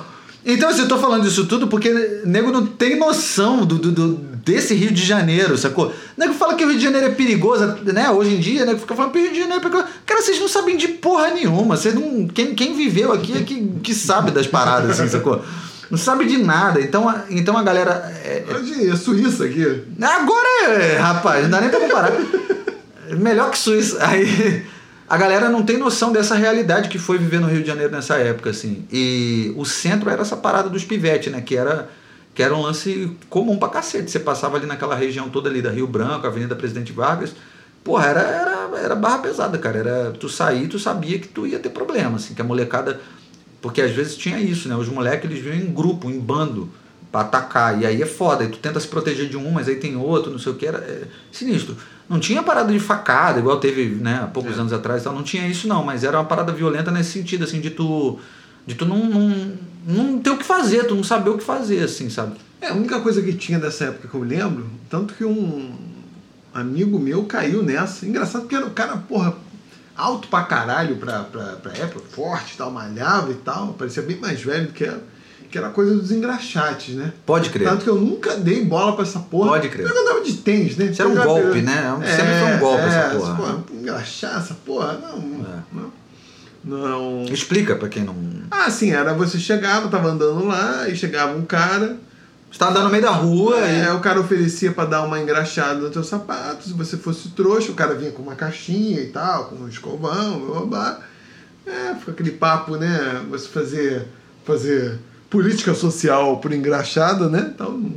Então, assim, eu tô falando isso tudo porque nego não tem noção do, do- do- desse Rio de Janeiro, sacou? Nego fala que o Rio de Janeiro é perigoso, né? Hoje em dia, nego fica falando que o Rio de Janeiro é perigoso. Cara, vocês não sabem de porra nenhuma. Vocês não, quem, quem viveu aqui é que, que sabe das paradas, assim, sacou? Não sabe de nada. Então, a, então a galera. é- Hoje é Suíça aqui. Agora, é, rapaz, não dá nem pra comparar. Melhor que Suíça. Aí a galera não tem noção dessa realidade que foi viver no Rio de Janeiro nessa época, assim. E o centro era essa parada dos pivetes, né? Que era, que era um lance comum pra cacete. Você passava ali naquela região toda ali da Rio Branco, Avenida Presidente Vargas. Porra, era, era, era barra pesada, cara. Era, tu sair, tu sabia que tu ia ter problema, assim, que a molecada. Porque às vezes tinha isso, né? Os moleques eles vinham em grupo, em bando, pra atacar. E aí é foda. E tu tenta se proteger de um, mas aí tem outro, não sei o que. Era é, sinistro. Não tinha parada de facada, igual teve né, há poucos É. anos atrás. e Tal. Não tinha isso, não. Mas era uma parada violenta nesse sentido, assim, de tu. De tu não, não, não ter o que fazer, tu não saber o que fazer, assim, sabe? É, a única coisa que tinha dessa época que eu lembro, tanto que um amigo meu caiu nessa. Engraçado porque era o cara, porra, alto pra caralho pra, pra, pra época, forte tal, malhava e tal, parecia bem mais velho do que era. Que era coisa dos engraxates, né? Pode crer. Tanto que eu nunca dei bola pra essa porra. Pode crer. Eu andava de tênis, né? Isso era um golpe, né? Sempre foi um golpe essa porra. porra. Engraxar essa porra? Não, É. não. Não. Explica pra quem não. Ah, sim, era você chegava, tava andando lá, e chegava um cara, Você tá andando no meio da rua é, e. o cara oferecia pra dar uma engraxada no teu sapato, se você fosse trouxa, o cara vinha com uma caixinha e tal, com um escovão, blá, blá, blá. É, fica aquele papo, né? Você fazer, fazer política social por engraxada, né? Então,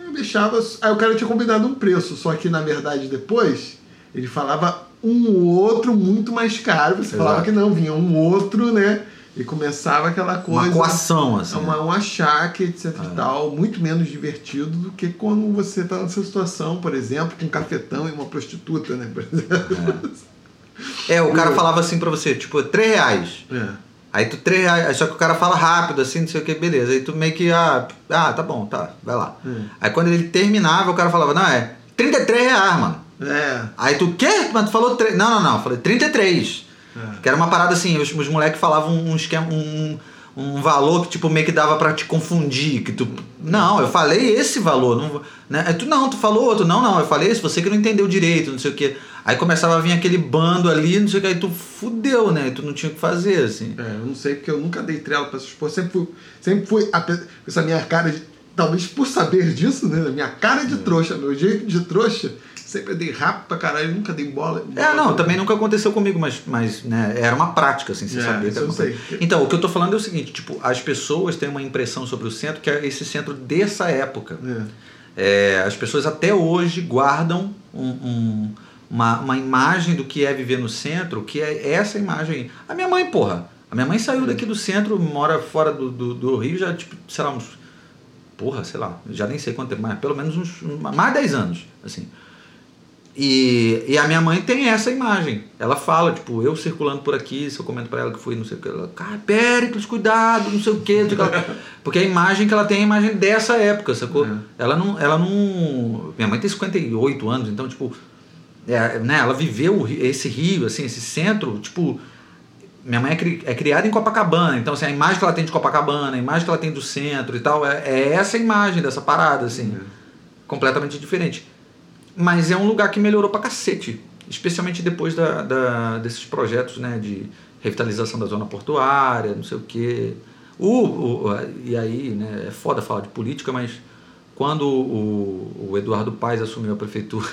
eu deixava. Aí o cara tinha combinado um preço, só que na verdade depois ele falava um outro muito mais caro. Você Exato. falava que não, vinha um outro, né? E começava aquela coisa. Uma coação, assim. É uma, um achaque, etc e tal, muito menos divertido do que quando você está nessa situação, por exemplo, com um cafetão e uma prostituta, né? Por exemplo. É, o cara falava assim pra você, tipo, 3 reais. É. Aí tu 3 reais, só que o cara fala rápido, assim, não sei o que, beleza. Aí tu meio que, ah, ah tá bom, tá, vai lá. Hum. Aí quando ele terminava, o cara falava, não, é 33 reais, mano. É. Aí tu, quê? Mas tu falou 3. Não, não, não, eu falei 33. É. Que era uma parada assim, os, os moleques falavam um esquema, um, um valor que tipo meio que dava pra te confundir, que tu, não, eu falei esse valor, não, né? Aí tu não, tu falou outro, não, não, eu falei esse, você que não entendeu direito, não sei o que. Aí começava a vir aquele bando ali, não sei o que, aí tu fudeu, né? Aí tu não tinha o que fazer, assim. É, eu não sei porque eu nunca dei trela para essas porra. Sempre fui, sempre fui com essa minha cara de. Talvez por saber disso, né? Minha cara de trouxa, meu jeito de trouxa. Sempre dei rápido pra caralho, nunca dei bola. É, não, também nunca aconteceu comigo, mas, mas né, era uma prática, assim, você É, sabia que sei. Então, o que eu tô falando é o seguinte, tipo, as pessoas têm uma impressão sobre o centro que é esse centro dessa época. É. É, as pessoas até hoje guardam um- um- uma, uma imagem do que é viver no centro, que é essa imagem aí. A minha mãe, porra, a minha mãe saiu daqui do centro, mora fora do, do, do Rio já, tipo, sei lá, uns. Porra, sei lá, já nem sei quanto tempo, mas pelo menos uns. mais de 10 anos, assim. E, e a minha mãe tem essa imagem. Ela fala, tipo, eu circulando por aqui, se eu comento pra ela que fui, não sei o que, ela, cara, Péricles, cuidado, não sei o que. Porque a imagem que ela tem é a imagem dessa época, sacou? É. Ela não. Ela não. Minha mãe tem 58 anos, então, tipo, é, né, ela viveu esse rio, assim, esse centro, tipo. Minha mãe é, cri, é, criada em Copacabana, então assim, a imagem que ela tem de Copacabana, a imagem que ela tem do centro e tal, é, é essa imagem dessa parada, assim, uhum. completamente diferente. Mas é um lugar que melhorou pra cacete. Especialmente depois da, da desses projetos né, de revitalização da zona portuária, não sei o quê. O, o, e aí, né, é foda falar de política, mas quando o, o Eduardo Paes assumiu a prefeitura.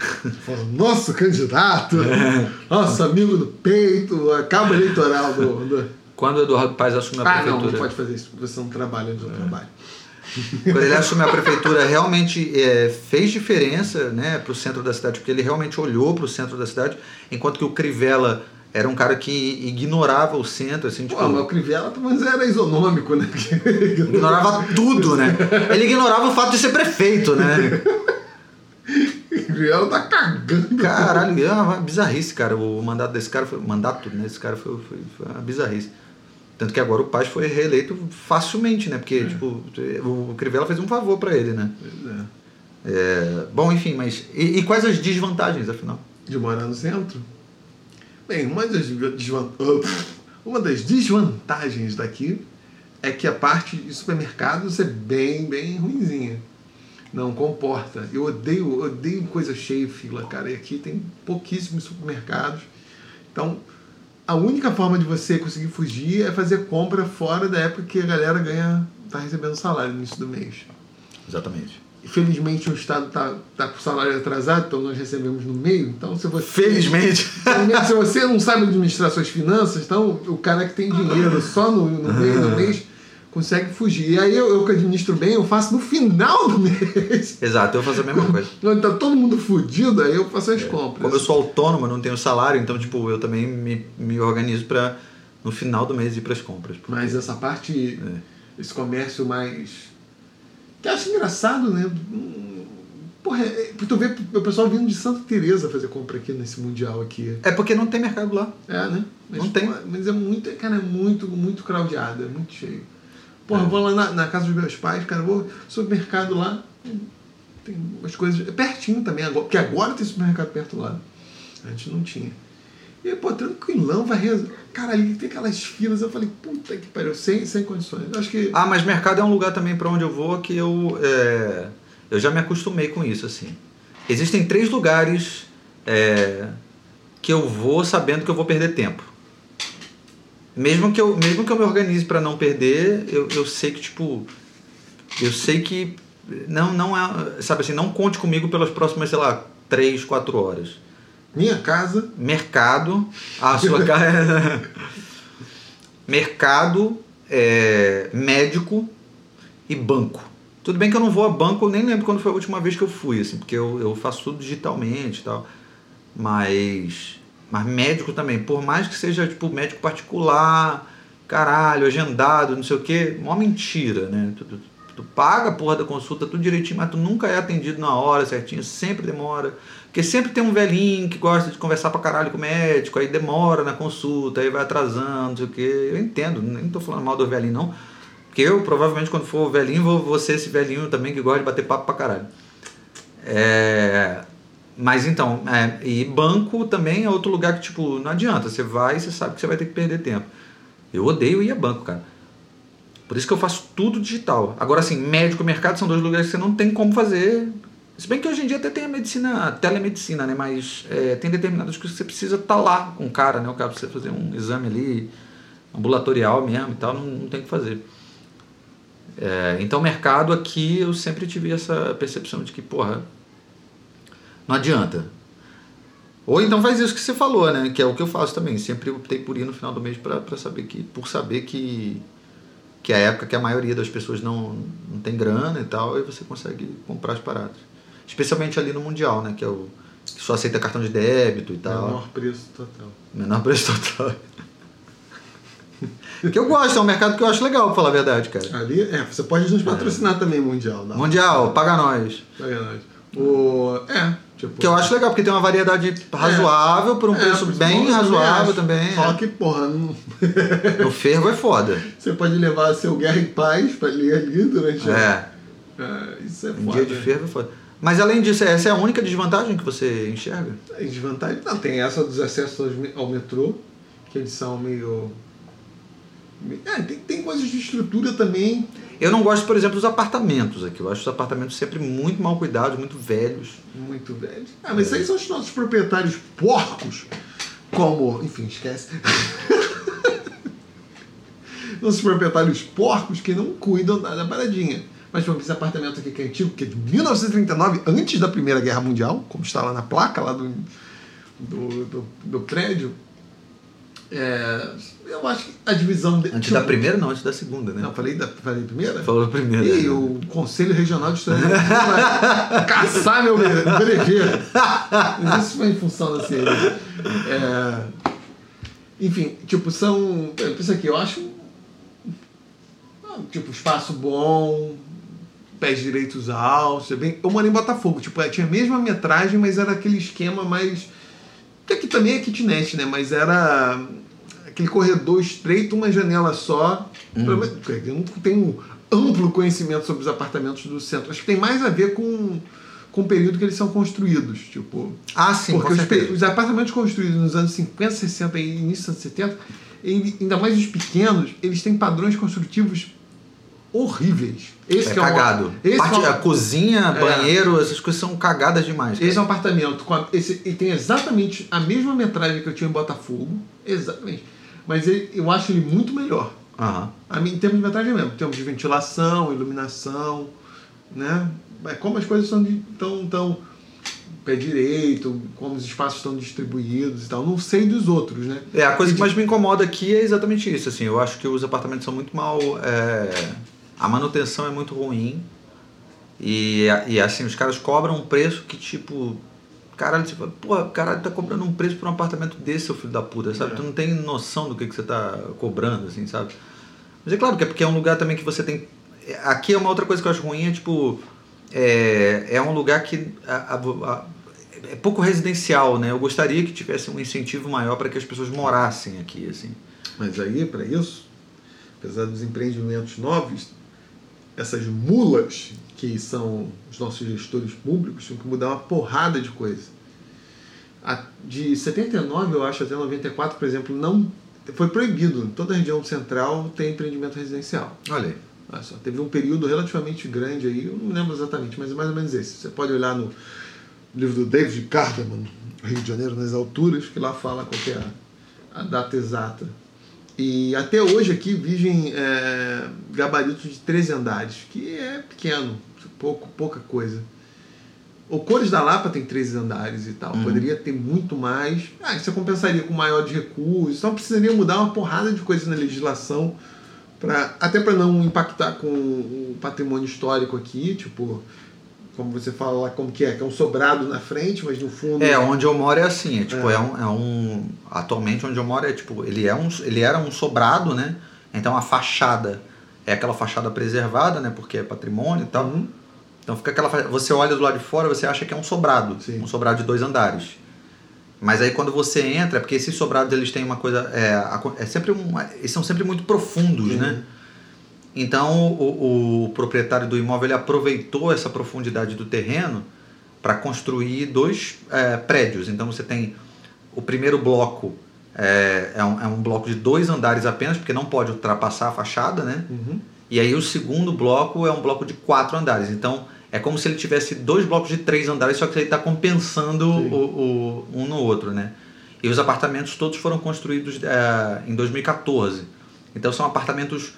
nosso candidato, é. nosso amigo do peito, a cabo eleitoral do, do... Quando o Eduardo Paes assumiu a ah, prefeitura. Não, não pode fazer isso, você não trabalha onde eu é. trabalho. Quando ele assumiu a prefeitura, realmente é, fez diferença né, para o centro da cidade, porque ele realmente olhou para o centro da cidade, enquanto que o Crivella era um cara que ignorava o centro, assim, tipo... Pô, mas o Crivella menos era isonômico, né? ignorava tudo, né? Ele ignorava o fato de ser prefeito, né? o Crivella tá cagando. Caralho, é uma bizarrice, cara. O mandato desse cara foi... Mandato, né? Esse cara foi, foi, foi uma bizarrice. Tanto que agora o Paz foi reeleito facilmente, né? Porque, é. tipo, o Crivella fez um favor para ele, né? Pois é. é. Bom, enfim, mas. E, e, quais as desvantagens, afinal? De morar no centro? Bem, uma das, desvantagens, uma das desvantagens daqui é que a parte de supermercados é bem, bem ruinzinha. Não comporta. Eu odeio, odeio coisa cheia e fila, cara. E aqui tem pouquíssimos supermercados. Então, a única forma de você conseguir fugir é fazer compra fora da época que a galera ganha, tá recebendo salário no início do mês. Exatamente. Felizmente o Estado tá, tá com o salário atrasado, então nós recebemos no meio. Então, se você. Felizmente! Se você não sabe administrar suas finanças, então o cara que tem dinheiro só no, no meio do mês consegue fugir. E aí eu, eu que administro bem, eu faço no final do mês. Exato, eu faço a mesma coisa. Quando tá todo mundo fudido, aí eu faço as é. compras. Como eu sou autônomo, não tenho salário, então tipo, eu também me, me organizo para no final do mês ir para as compras. Porque... Mas essa parte, é. esse comércio mais. Que eu acho engraçado, né? Porra, é, tu vê o pessoal vindo de Santa Teresa fazer compra aqui nesse Mundial aqui. É porque não tem mercado lá. É, né? Mas, não tem. Mas é muito, cara, é muito, muito craudiado, é muito cheio. Porra, eu vou lá na, na, casa dos meus pais, cara, vou supermercado lá, tem umas coisas. É pertinho também, agora, porque agora tem supermercado perto lá. Antes não tinha. E aí, pô, tranquilão, vai rezar. Cara, ali tem aquelas filas, eu falei, puta que pariu, sem, sem condições. Acho que. Ah, mas mercado é um lugar também para onde eu vou que eu. É, eu já me acostumei com isso, assim. Existem três lugares é, que eu vou sabendo que eu vou perder tempo mesmo que eu, mesmo que eu me organize para não perder, eu, eu sei que, tipo, eu sei que não, não é, sabe assim, não conte comigo pelas próximas, sei lá, três, quatro horas. Minha casa. Mercado. A sua casa. mercado, é, médico e banco. Tudo bem que eu não vou a banco, nem lembro quando foi a última vez que eu fui, assim, porque eu, eu faço tudo digitalmente e tal. Mas mas médico também, por mais que seja tipo médico particular, caralho, agendado, não sei o quê, uma mentira, né? Tu, tu, tu, paga a porra da consulta tudo direitinho, mas tu nunca é atendido na hora certinho, sempre demora. Porque sempre tem um velhinho que gosta de conversar pra caralho com o médico, aí demora na consulta, aí vai atrasando, não sei o quê. Eu entendo, nem tô falando mal do velhinho não. Porque eu, provavelmente, quando for velhinho, vou, vou ser esse velhinho também que gosta de bater papo pra caralho. É, mas então, é, e banco também é outro lugar que, tipo, não adianta. Você vai e você sabe que você vai ter que perder tempo. Eu odeio ir a banco, cara. Por isso que eu faço tudo digital. Agora, assim, médico e mercado são dois lugares que você não tem como fazer. Se bem que hoje em dia até tem a medicina, a telemedicina, né? Mas é, tem determinadas coisas que você precisa estar tá lá com o cara, né? O cara precisa fazer um exame ali, ambulatorial mesmo e tal, não, não tem o que fazer. É, então, mercado aqui eu sempre tive essa percepção de que, porra, não adianta. Ou então faz isso que você falou, né? Que é o que eu faço também. Sempre optei por ir no final do mês para saber que. Por saber que. Que é a época que a maioria das pessoas não, não tem grana e tal, e você consegue comprar as paradas. Especialmente ali no Mundial, né? Que é o. Que só aceita cartão de débito e tal. Menor preço total. Menor preço total. que eu gosto, é um mercado que eu acho legal, pra falar a verdade, cara. Ali, é, você pode nos patrocinar é. também, Mundial. Mundial, paga nós. Paga nós. O, é, Tipo, que eu acho legal, porque tem uma variedade razoável por um é, preço bem razoável também. Só é. que, porra, não... o fervo é foda. Você pode levar seu Guerra em Paz pra ler ali durante é. a... É, isso é um foda. dia de fervo é foda. Mas além disso, essa é a única desvantagem que você enxerga? Desvantagem? Não, tem essa dos acessos ao metrô, que eles são meio. É, tem, tem coisas de estrutura também. Eu não gosto, por exemplo, dos apartamentos aqui. Eu acho os apartamentos sempre muito mal cuidados, muito velhos. Muito velhos. Ah, mas é. aí são os nossos proprietários porcos. Como. Enfim, esquece. nossos proprietários porcos que não cuidam da paradinha. Mas tipo, esse apartamento aqui que é antigo, que é de 1939, antes da Primeira Guerra Mundial, como está lá na placa lá do, do, do, do prédio. É, eu acho que a divisão. De, antes da primeira, não, antes da segunda, né? Não, falei da falei primeira? Falou da primeira. E né? o Conselho Regional de vai caçar meu brevet. Mas isso foi em função da série. É, enfim, tipo, são. Isso aqui, eu acho. Tipo, espaço bom, pés direitos altos. É bem... Eu morei em Botafogo, tipo, tinha a mesma metragem, mas era aquele esquema mais. Que aqui também é kitnet, né? Mas era aquele corredor estreito, uma janela só. Hum. Eu não tenho amplo conhecimento sobre os apartamentos do centro. Acho que tem mais a ver com, com o período que eles são construídos. Tipo, ah, sim, porque os, os, apartamentos construídos nos anos 50, 60 e início dos anos 70, ainda mais os pequenos, eles têm padrões construtivos horríveis. Esse é, é cagado. Um, esse Parte, é um, a cozinha, é, banheiro, essas coisas são cagadas demais. Cara. Esse é um apartamento com a, esse, e tem exatamente a mesma metragem que eu tinha em Botafogo. Exatamente. Mas ele, eu acho ele muito melhor. Uhum. A mim, em termos de metragem mesmo. Em termos de ventilação, iluminação, né? É como as coisas estão tão, tão pé direito, como os espaços estão distribuídos e tal. Não sei dos outros, né? É, a coisa que mais me incomoda aqui é exatamente isso. Assim, eu acho que os apartamentos são muito mal. É... A manutenção é muito ruim. E, e assim, os caras cobram um preço que, tipo. Caralho, tipo, pô, caralho, tá cobrando um preço por um apartamento desse, seu filho da puta, sabe? É. Tu não tem noção do que, que você tá cobrando, assim, sabe? Mas é claro que é porque é um lugar também que você tem. Aqui é uma outra coisa que eu acho ruim, é tipo. É, é um lugar que a, a, é pouco residencial, né? Eu gostaria que tivesse um incentivo maior para que as pessoas morassem aqui, assim. Mas aí, para isso, apesar dos empreendimentos novos, essas mulas que são os nossos gestores públicos tinham que mudar uma porrada de coisa. De 79, eu acho, até 94, por exemplo, não foi proibido. Em toda a região central tem empreendimento residencial. Olha aí. Olha só, teve um período relativamente grande aí, eu não lembro exatamente, mas é mais ou menos esse. Você pode olhar no livro do David Carterman, Rio de Janeiro nas alturas, que lá fala qual é a, a data exata. E até hoje aqui vivem é, gabaritos de 13 andares, que é pequeno, pouco, pouca coisa. O Cores da Lapa tem 13 andares e tal. Uhum. Poderia ter muito mais. Ah, isso compensaria com maior de recursos. Então precisaria mudar uma porrada de coisas na legislação. Pra, até para não impactar com o patrimônio histórico aqui. Tipo, como você fala lá, como que é, que é um sobrado na frente, mas no fundo. É, onde eu moro é assim, é tipo, é. é. um, é um. Atualmente onde eu moro é tipo, ele, é um, ele era um sobrado, né? Então a fachada é aquela fachada preservada, né? Porque é patrimônio e tal. Uhum. Então fica aquela. Você olha do lado de fora, você acha que é um sobrado. Sim. Um sobrado de dois andares. Mas aí quando você entra, é porque esses sobrados eles têm uma coisa. É, é sempre um, eles são sempre muito profundos, uhum. né? Então o, o, proprietário do imóvel ele aproveitou essa profundidade do terreno para construir dois é, prédios. Então você tem o primeiro bloco é, é, um, é, um, bloco de dois andares apenas, porque não pode ultrapassar a fachada, né? Uhum. E aí o segundo bloco é um bloco de quatro andares. Então é como se ele tivesse dois blocos de três andares, só que ele está compensando o, o, um no outro, né? E os apartamentos todos foram construídos é, em 2014. Então são apartamentos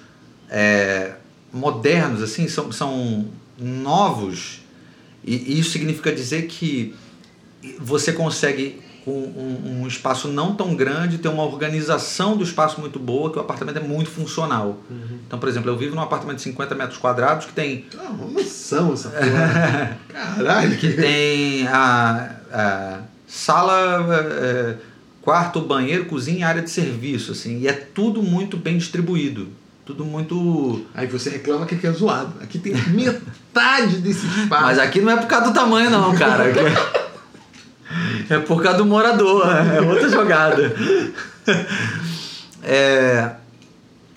é, modernos, assim, são, são novos, e isso significa dizer que você consegue, com um, um, espaço não tão grande, ter uma organização do espaço muito boa, que o apartamento é muito funcional. Uhum. Então, por exemplo, eu vivo num apartamento de 50 metros quadrados que tem. Ah, uma mansão essa porra. Caralho! Que tem a, a sala. É, quarto, banheiro, cozinha e área de serviço, assim, e é tudo muito bem distribuído tudo muito. Aí você reclama que aqui é zoado. Aqui tem metade desse espaço. Mas aqui não é por causa do tamanho, não, cara. é por causa do morador, é outra jogada. É,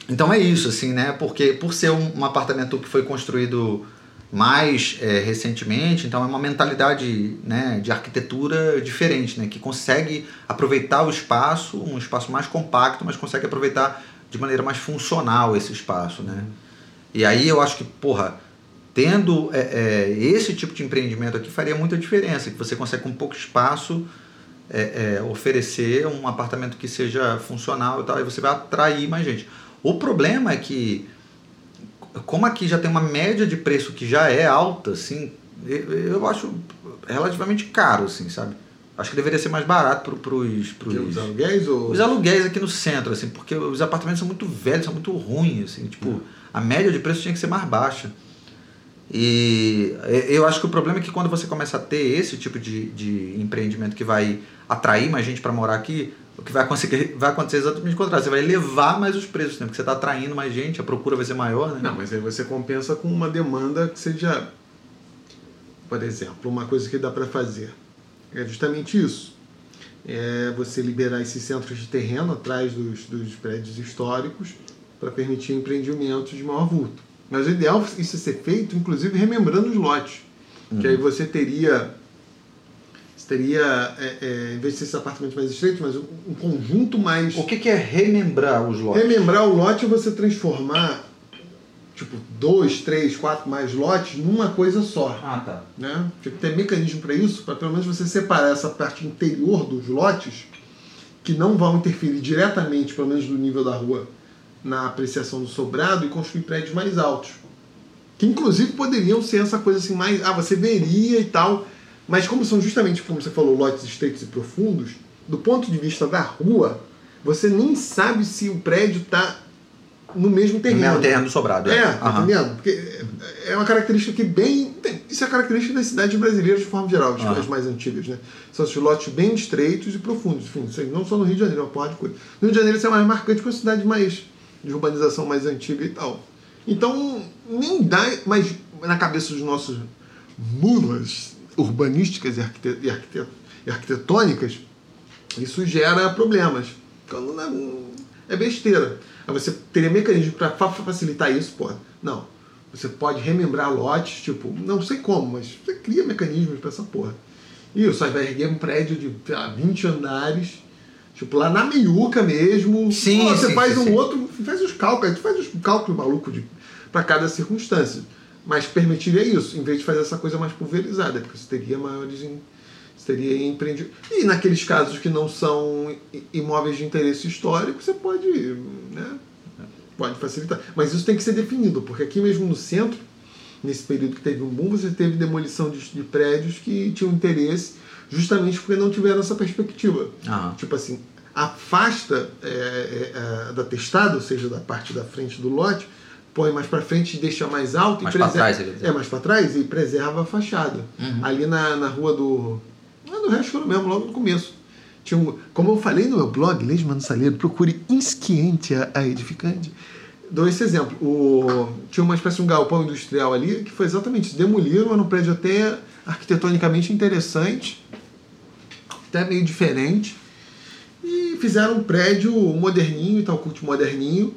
então é isso, assim, né? Porque por ser um, um apartamento que foi construído mais é, recentemente, então é uma mentalidade né, de arquitetura diferente, né? Que consegue aproveitar o espaço, um espaço mais compacto, mas consegue aproveitar de maneira mais funcional esse espaço, né? E aí eu acho que, porra, tendo é, é, esse tipo de empreendimento aqui faria muita diferença, que você consegue com pouco espaço é, é, oferecer um apartamento que seja funcional e tal, e você vai atrair mais gente. O problema é que, como aqui já tem uma média de preço que já é alta, assim, eu acho relativamente caro, assim, sabe? Acho que deveria ser mais barato para os pros, os aluguéis ou os aluguéis aqui no centro, assim, porque os apartamentos são muito velhos, são muito ruins, assim, tipo, hum. a média de preço tinha que ser mais baixa. E eu acho que o problema é que quando você começa a ter esse tipo de, de empreendimento que vai atrair mais gente para morar aqui, o que vai acontecer, vai acontecer exatamente o contrário. Você vai elevar mais os preços, né? porque você está atraindo mais gente, a procura vai ser maior. Né? Não, mas aí você compensa com uma demanda que seja. Por exemplo, uma coisa que dá para fazer é justamente isso. É você liberar esses centros de terreno atrás dos, dos prédios históricos para permitir empreendimentos de maior vulto. Mas o ideal é isso ser feito, inclusive, remembrando os lotes. Uhum. Que aí você teria, você teria é, é, em vez de ser esse apartamento mais estreito, mas um, um conjunto mais. O que, que é remembrar os lotes? Remembrar o lote é você transformar tipo, dois, três, quatro mais lotes numa coisa só. Ah, tá. Né? Tem mecanismo para isso, para pelo menos você separar essa parte interior dos lotes, que não vão interferir diretamente, pelo menos do nível da rua, na apreciação do sobrado e construir prédios mais altos. Que inclusive poderiam ser essa coisa assim mais. Ah, você veria e tal. Mas como são justamente, como você falou, lotes estreitos e profundos, do ponto de vista da rua, você nem sabe se o prédio está no mesmo terreno. No mesmo terreno do sobrado. É, é tá uhum. entendendo? Porque é uma característica que bem. Isso é característica das cidades brasileiras de forma geral, as uhum. mais antigas, né? São os lotes bem estreitos e profundos. Enfim, não só no Rio de Janeiro, é uma porra de coisa. No Rio de Janeiro isso é mais marcante com a cidade mais de urbanização mais antiga e tal. Então, nem dá, mas na cabeça dos nossos mulas urbanísticas e, e, e arquitetônicas, isso gera problemas. Quando é besteira. Aí você teria mecanismo para facilitar isso, pô. Não. Você pode remembrar lotes, tipo, não sei como, mas você cria mecanismos para essa porra. Isso, aí vai erguer um prédio de lá, 20 andares Tipo, lá na meiuca mesmo. Sim, Pô, você sim, faz sim, um sim. outro, faz os cálculos, tu faz os cálculos malucos para cada circunstância. Mas permitiria isso, em vez de fazer essa coisa mais pulverizada, porque você teria maiores. Você teria empreendido. E naqueles casos que não são imóveis de interesse histórico, você pode. Né, pode facilitar. Mas isso tem que ser definido, porque aqui mesmo no centro, nesse período que teve um boom, você teve demolição de, de prédios que tinham interesse justamente porque não tiveram essa perspectiva. Uhum. Tipo assim, afasta é, é, é, da testada, ou seja, da parte da frente do lote, põe mais para frente e deixa mais alto. Mais e para trás, É, mais para trás e preserva a fachada. Uhum. Ali na, na rua do. Lá do resto mesmo, logo no começo. Tinha um, como eu falei no meu blog, Leisman Saleiro, procure insquiente a, a edificante. Dou esse exemplo. O, tinha uma espécie de um galpão industrial ali que foi exatamente isso. Demoliram, era um prédio até arquitetonicamente interessante, até meio diferente. E fizeram um prédio moderninho tal, curte moderninho,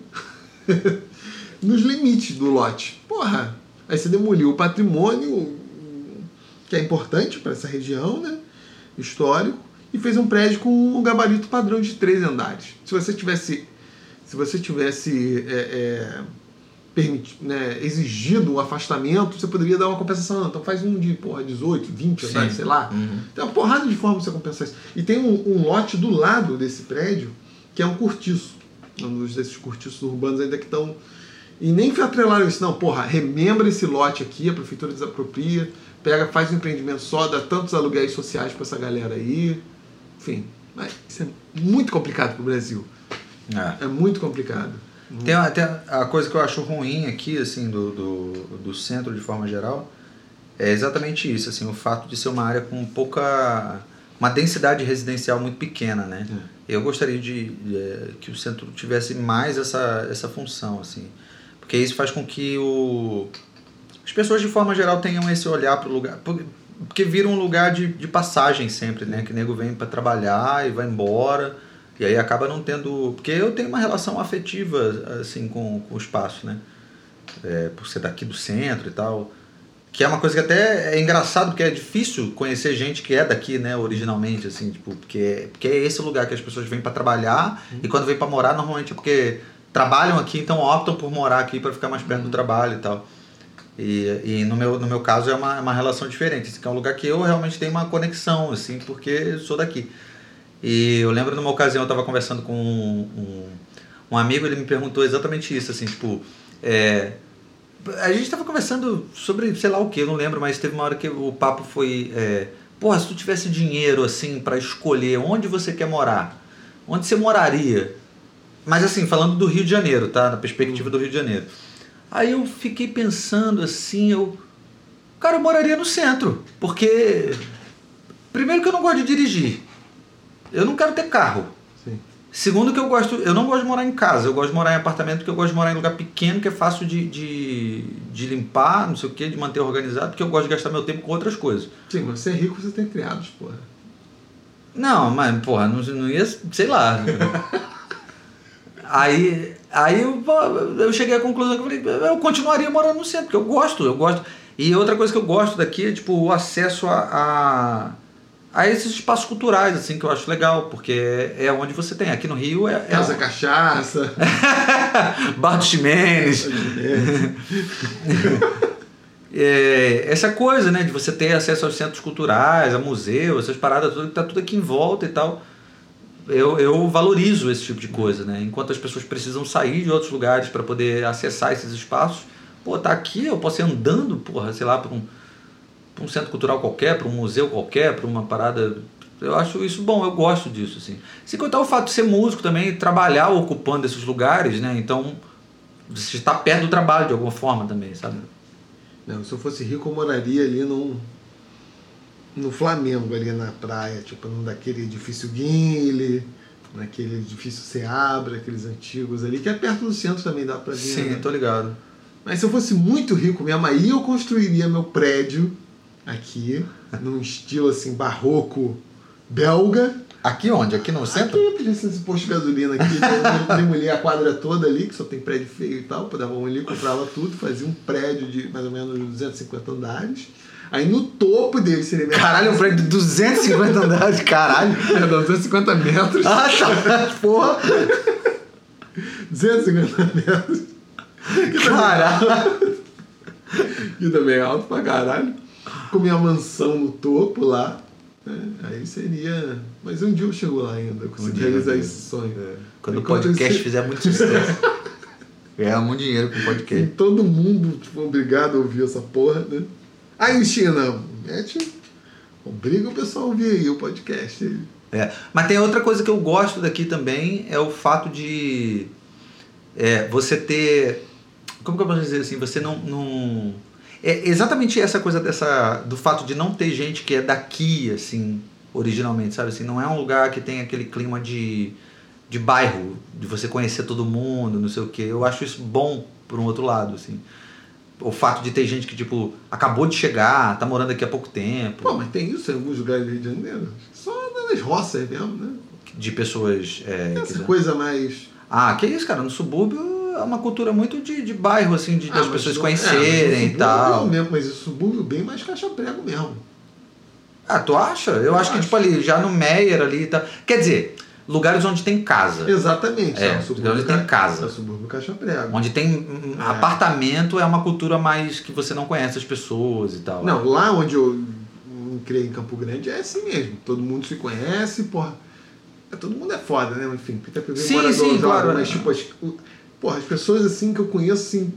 nos limites do lote. Porra, aí você demoliu o patrimônio que é importante para essa região, né? Histórico, e fez um prédio com um gabarito padrão de três andares. Se você tivesse, se você tivesse é, é, permit, né, exigido um afastamento, você poderia dar uma compensação. Então faz um de porra, 18, 20 andares, sei lá. Uhum. Tem uma porrada de forma de você compensar isso. E tem um, um, lote do lado desse prédio que é um cortiço. Um desses cortiços urbanos ainda que estão. E nem atrelaram isso, não. Porra, remembra esse lote aqui, a prefeitura desapropria, pega, faz um empreendimento só, dá tantos aluguéis sociais para essa galera aí. Enfim, mas isso é muito complicado para o Brasil. É. é muito complicado. Tem até a coisa que eu acho ruim aqui, assim, do, do, do, centro de forma geral, é exatamente isso, assim, o fato de ser uma área com pouca... uma densidade residencial muito pequena, né? É. Eu gostaria de, de, que o centro tivesse mais essa, essa função, assim, porque isso faz com que o, as pessoas de forma geral tenham esse olhar para o lugar... porque vira um lugar de, de passagem sempre, né? Que o nego vem para trabalhar e vai embora. E aí acaba não tendo. Porque eu tenho uma relação afetiva, assim, com, com o espaço, né? É, por ser daqui do centro e tal. Que é uma coisa que até é engraçado, porque é difícil conhecer gente que é daqui, né, originalmente, assim, tipo, porque, porque é esse lugar que as pessoas vêm para trabalhar uhum. e quando vêm para morar, normalmente é porque trabalham aqui, então optam por morar aqui para ficar mais perto uhum. do trabalho e tal. E, e no, meu, no meu caso é uma, uma relação diferente, assim, que é um lugar que eu realmente tenho uma conexão, assim, porque sou daqui. E eu lembro numa ocasião eu estava conversando com um, um, um, amigo, ele me perguntou exatamente isso, assim, tipo, é, a gente estava conversando sobre sei lá o que, não lembro, mas teve uma hora que o papo foi, é, porra, se tu tivesse dinheiro, assim, para escolher onde você quer morar, onde você moraria? Mas assim, falando do Rio de Janeiro, tá? Na perspectiva do Rio de Janeiro. Aí eu fiquei pensando assim, eu. Cara, eu moraria no centro. Porque. Primeiro que eu não gosto de dirigir. Eu não quero ter carro. Sim. Segundo que eu gosto. Eu não gosto de morar em casa. Eu gosto de morar em apartamento porque eu gosto de morar em lugar pequeno que é fácil de, de, de limpar, não sei o que, de manter organizado, porque eu gosto de gastar meu tempo com outras coisas. Sim, mas você é rico, você tem criados, porra. Não, mas, porra, não, não ia. Sei lá. Aí, aí eu, eu cheguei à conclusão que eu falei, eu continuaria morando no centro, porque eu gosto, eu gosto. E outra coisa que eu gosto daqui é tipo o acesso a, a, a esses espaços culturais, assim, que eu acho legal, porque é, é onde você tem. Aqui no Rio é. é Casa é... Cachaça. Bar do Ximenes. é, essa coisa, né, de você ter acesso aos centros culturais, a museus, essas paradas, tudo que tá tudo aqui em volta e tal eu, eu valorizo esse tipo de coisa, né? Enquanto as pessoas precisam sair de outros lugares para poder acessar esses espaços, pô, tá aqui, eu posso ir andando, porra, sei lá, para um, pra um centro cultural qualquer, para um museu qualquer, para uma parada. Eu acho isso bom, eu gosto disso, assim. Sem contar o fato de ser músico também, trabalhar ocupando esses lugares, né? Então, você está perto do trabalho de alguma forma também, sabe? Não, se eu fosse rico, eu moraria ali num no Flamengo ali na praia, tipo num daquele edifício Guinle, naquele edifício Seabra, aqueles antigos ali, que é perto do centro também dá pra ver. Sim, né? tô ligado. Mas se eu fosse muito rico mesmo, aí eu construiria meu prédio aqui, num estilo assim barroco belga. Aqui onde? Aqui no centro? Aqui, podia ser esse posto de gasolina aqui. Demolher a quadra toda ali, que só tem prédio feio e tal. Podava ali, comprava tudo, fazia um prédio de mais ou menos 250 andares Aí no topo dele seria Caralho, um prédio de 250 andares, caralho. É, 250 metros. Ah, tá. Porra. 250 metros. Caralho. E também é alto pra caralho. Com minha mansão no topo lá. Né? Aí seria. Mas um dia eu chego lá ainda, consigo um realizar dia, esse sonho. É. Quando o podcast fizer muito sucesso. Ganhar muito dinheiro com o podcast. E todo mundo tipo, obrigado a ouvir essa porra, né? Aí, China, mete. Obriga o pessoal a ouvir aí o podcast. É. Mas tem outra coisa que eu gosto daqui também, é o fato de é, você ter. Como que eu posso dizer assim? Você não. não é exatamente essa coisa dessa do fato de não ter gente que é daqui, assim, originalmente, sabe? Assim, não é um lugar que tem aquele clima de, de bairro, de você conhecer todo mundo, não sei o quê. Eu acho isso bom por um outro lado, assim o fato de ter gente que, tipo, acabou de chegar, tá morando aqui há pouco tempo. Pô, mas tem isso em alguns lugares do Rio de Janeiro. Só nas roças mesmo, né? De pessoas. É, Essa coisa mais. Ah, que isso, cara? No subúrbio é uma cultura muito de, de bairro, assim, de, ah, das pessoas conhecerem é, e tal. É mesmo, mas o subúrbio bem mais caixa prego mesmo. Ah, tu acha? Eu, Eu acho, acho, que, tipo, ali, já no Meyer ali e tá... tal. Quer dizer, lugares onde tem casa. Exatamente. É, é onde tem casa. É o subúrbio Caixa Prego. Onde tem é. apartamento é uma cultura mais que você não conhece as pessoas e tal. Não, lá onde eu criei em Campo Grande é assim mesmo. Todo mundo se conhece, porra. É, todo mundo é foda, né? Enfim, fica sim, morador, sim, claro. Mas, tipo, as, porra, as pessoas assim que eu conheço, assim.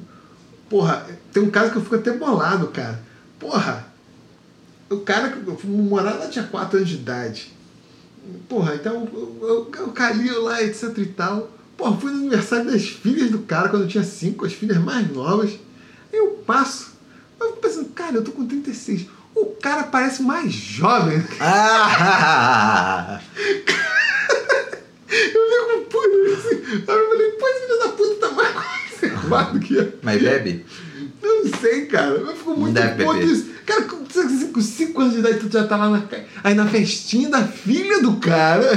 Porra, tem um caso que eu fico até bolado, cara. Porra, o cara que eu fui morar lá tinha 4 anos de idade. Porra, então eu, eu, eu lá, etc e tal. Porra, fui no aniversário das filhas do cara quando eu tinha 5, as filhas mais novas. Aí eu passo, eu fico pensando, cara, eu tô com 36. O cara parece mais jovem. Ah! eu fico puto assim. Aí eu falei, pô, esse filho da puta tá mais conservado que eu. Mas bebe? Eu não sei, cara. Eu fico muito puto isso. Cara, com 5 5 anos de idade, tu já tá lá na, aí na festinha da filha do cara.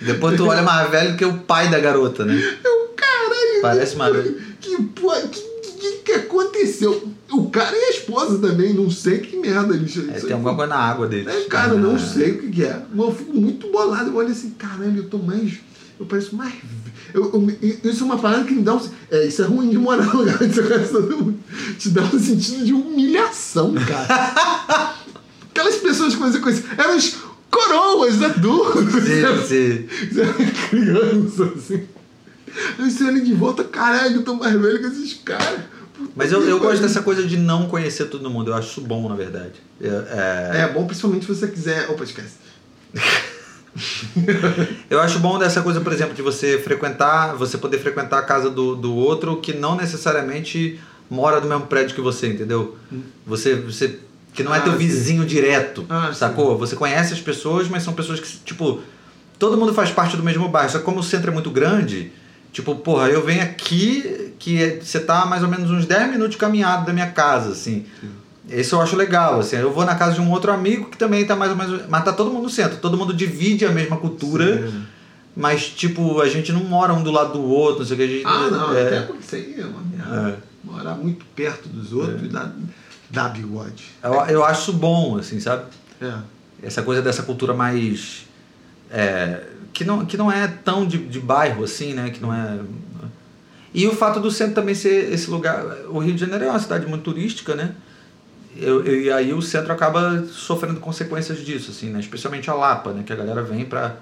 Depois tu olha mais velho que o pai da garota, né? Eu, caralho. Parece que, que, que aconteceu? O cara e a esposa também, não sei que merda eles. É, tem alguma coisa na água dele. É, cara, não sei o que, que é. Mas eu fico muito bolado. Eu olho assim, caralho, eu tô mais. Eu pareço mais. Eu, eu, isso é uma parada que me dá um. É, isso é ruim de morar no lugar onde você te dá um sentido de humilhação, cara. Aquelas pessoas que faziam coisa. Eram os coroas adultos. Sim, sim. Você era criança, assim. Aí você olha de volta, caralho, eu tô mais velho que esses caras. Mas eu, eu gosto dessa coisa de não conhecer todo mundo. Eu acho isso bom, na verdade. É, é- É bom, principalmente se você quiser. Opa, esquece. Eu acho bom dessa coisa, por exemplo, de você frequentar, você poder frequentar a casa do, do outro que não necessariamente mora no mesmo prédio que você, entendeu? Você, você que não é Ah, teu sim. vizinho direto, Ah, sacou? Você conhece as pessoas, mas são pessoas que, tipo, todo mundo faz parte do mesmo bairro. Só que como o centro é muito grande, tipo, porra, eu venho aqui que é- você tá mais ou menos uns 10 minutos de caminhada da minha casa, assim. Isso eu acho legal, assim. Eu vou na casa de um outro amigo que também tá mais ou menos. Mas tá todo mundo no centro, todo mundo divide a mesma cultura. Sim. Mas, tipo, a gente não mora um do lado do outro, não sei o que. A gente, Ah, não, é, até porque isso aí é uma merda. É. Morar muito perto dos outros e dá, dá bigode. eu, eu acho bom, assim, sabe? É. Essa coisa dessa cultura mais. é, que, não, que não é tão de, de bairro, assim, né? Que não é. E o fato do centro também ser esse lugar. O Rio de Janeiro é uma cidade muito turística, né? Eu, eu- e aí o centro acaba sofrendo consequências disso, assim, né? Especialmente a Lapa, né? Que a galera vem pra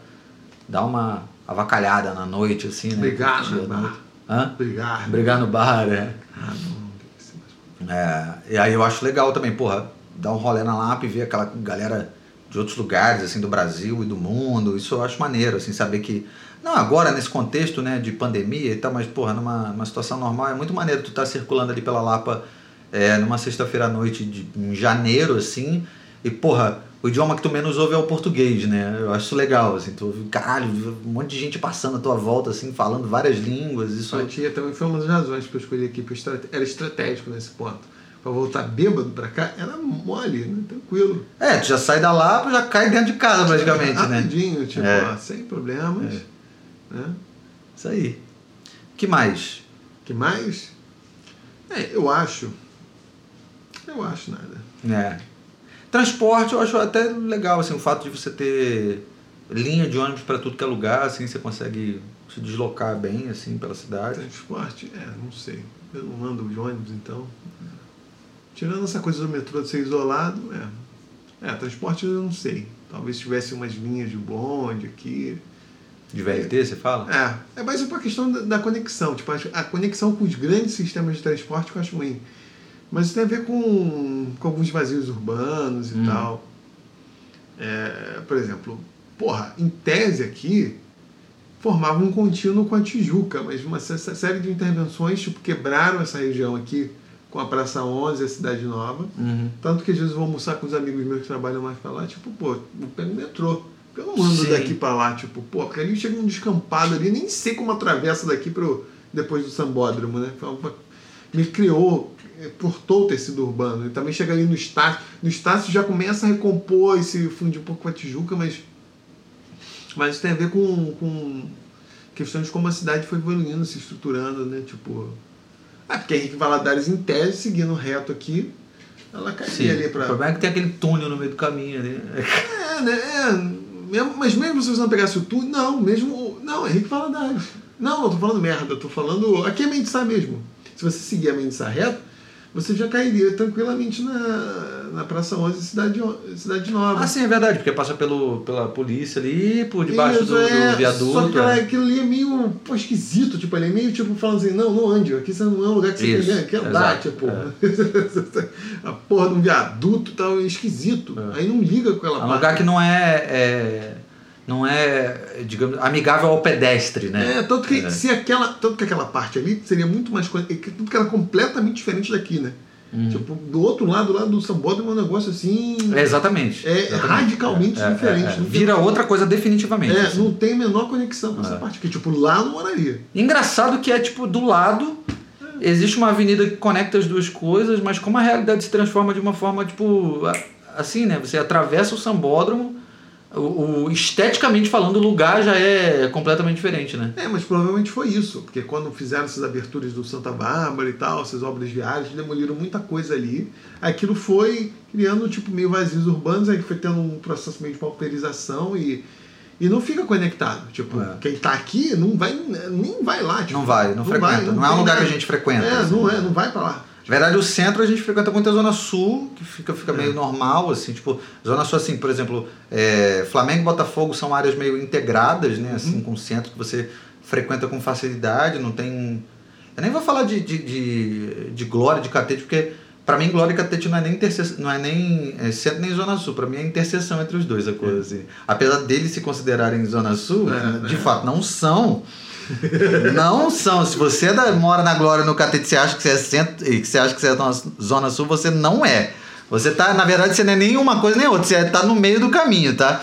dar uma avacalhada na noite, assim, né? Brigar no bar. Hã? Brigar. Brigar no bar, é. Ah, não. tem que ser mais- É, e aí eu acho legal também, porra, dar um rolê na Lapa e ver aquela galera de outros lugares, assim, do Brasil e do mundo. Isso eu acho maneiro, assim, saber que. Não, agora nesse contexto, né, de pandemia e tal, mas, porra, numa, numa situação normal, é muito maneiro tu estar circulando ali pela Lapa é, numa sexta-feira à noite de, em janeiro, assim, e, porra, o idioma que tu menos ouve é o português, né? Eu acho isso legal, assim, tu ouve, caralho, um monte de gente passando à tua volta, assim, falando várias línguas, isso Sua tia também foi uma das razões que eu escolhi aqui. Estrate- Era estratégico nesse ponto. Pra voltar bêbado pra cá, era mole, né? tranquilo. É, tu já sai da Lapa, já cai dentro de casa praticamente, né? Rapidinho, tipo, É. ó, sem problemas. Né? Isso aí. que mais? que mais? É, eu acho. Eu acho nada. É. Transporte eu acho até legal, assim, o fato de você ter linha de ônibus para tudo que é lugar, assim, você consegue se deslocar bem, assim, pela cidade. Transporte, é, não sei. Eu não ando de ônibus, então. Tirando essa coisa do metrô de ser isolado, é. É, transporte eu não sei. Talvez tivesse umas linhas de bonde aqui. De VLT, você fala? É, é mais uma questão da, da conexão. Tipo, a conexão com os grandes sistemas de transporte que eu acho ruim. Mas isso tem a ver com, com alguns vazios urbanos e Hum. tal. É, por exemplo, porra, em tese aqui, formava um contínuo com a Tijuca, mas uma sé- série de intervenções tipo, quebraram essa região aqui com a Praça 11 e a Cidade Nova. Uhum. Tanto que às vezes eu vou almoçar com os amigos meus que trabalham mais pra lá, tipo, pô, eu pego o metrô. Eu não ando Sim. daqui pra lá, tipo, pô, porque ali chega um descampado ali, nem sei como atravessa daqui pro, depois do Sambódromo, né? Me criou, eh, cortou o tecido urbano. E também chega ali no Estácio. No Estácio já começa a recompor e se fundir um pouco com a Tijuca, mas. Mas isso tem a ver com, com questões de como a cidade foi evoluindo, se estruturando, né? Tipo. Ah, porque Henrique Valadares, em tese, seguindo reto aqui, ela cairia Sim. ali O pra. problema é que tem aquele túnel no meio do caminho ali. É, né? É, mesmo- mas mesmo se você não pegasse o túnel, não, mesmo. Não, Henrique Valadares. Não, não tô falando merda, eu tô falando. Aqui é Mendissá mesmo. Se você seguir a Mendissá reto, você já cairia tranquilamente na, na Praça 11, Cidade, Cidade Nova. Ah, sim, é verdade, porque passa pelo, pela polícia ali, por debaixo Isso, do, é, do viaduto. Só que é. aquilo ali é meio pô, esquisito, tipo, ele é meio tipo falando assim, não, não ande, aqui você não é um lugar que você Isso, tem que andar, tipo. a porra de um viaduto e tal, é esquisito. É. Aí não liga com aquela É um lugar que não é, é- não é, digamos, amigável ao pedestre, né? É, tanto que É. se aquela, tanto que aquela parte ali seria muito mais coisa, é que- que ela é completamente diferente daqui, né? Uhum. Tipo, do outro lado, lá do Sambódromo, é um negócio assim, É, exatamente. É exatamente. radicalmente diferente, não tem Vira como- outra coisa definitivamente. é, assim. não tem a menor conexão com essa É. parte aqui, tipo, lá não moraria. Engraçado que é tipo do lado existe uma avenida que conecta as duas coisas, mas como a realidade se transforma de uma forma, tipo, assim, né? Você atravessa o sambódromo, o, o, esteticamente falando, o lugar já é completamente diferente, né? É, mas provavelmente foi isso, porque quando fizeram essas aberturas do Santa Bárbara e tal, essas obras viárias, demoliram muita coisa ali. Aquilo foi criando, tipo, meio vazios urbanos, aí foi tendo um processo meio de pauperização e e não fica conectado. Tipo, é. quem tá aqui não vai, nem vai lá. Tipo, não vai, não, não frequenta. Vai, não, não é um lugar que a gente frequenta. É, assim. não é, não vai pra lá. Na verdade, o centro a gente frequenta muito a Zona Sul, que fica, fica é. meio normal, assim, tipo, Zona Sul, assim, por exemplo, é, Flamengo e Botafogo são áreas meio integradas, né, assim, uhum. com o centro que você frequenta com facilidade, não tem... Eu nem vou falar de, de, de, de glória, de catete, porque para mim, Glória e Catete não é nem, não é nem é centro nem Zona Sul. Para mim é interseção entre os dois a coisa. Assim. Apesar deles se considerarem Zona Sul, é, de é. fato não são. Não são. Se você é mora na Glória no Catete você acha que você é centro e que você acha que você é Zona Sul, você não é. Você tá, na verdade, você não é nem uma coisa nem outra, você está no meio do caminho, tá?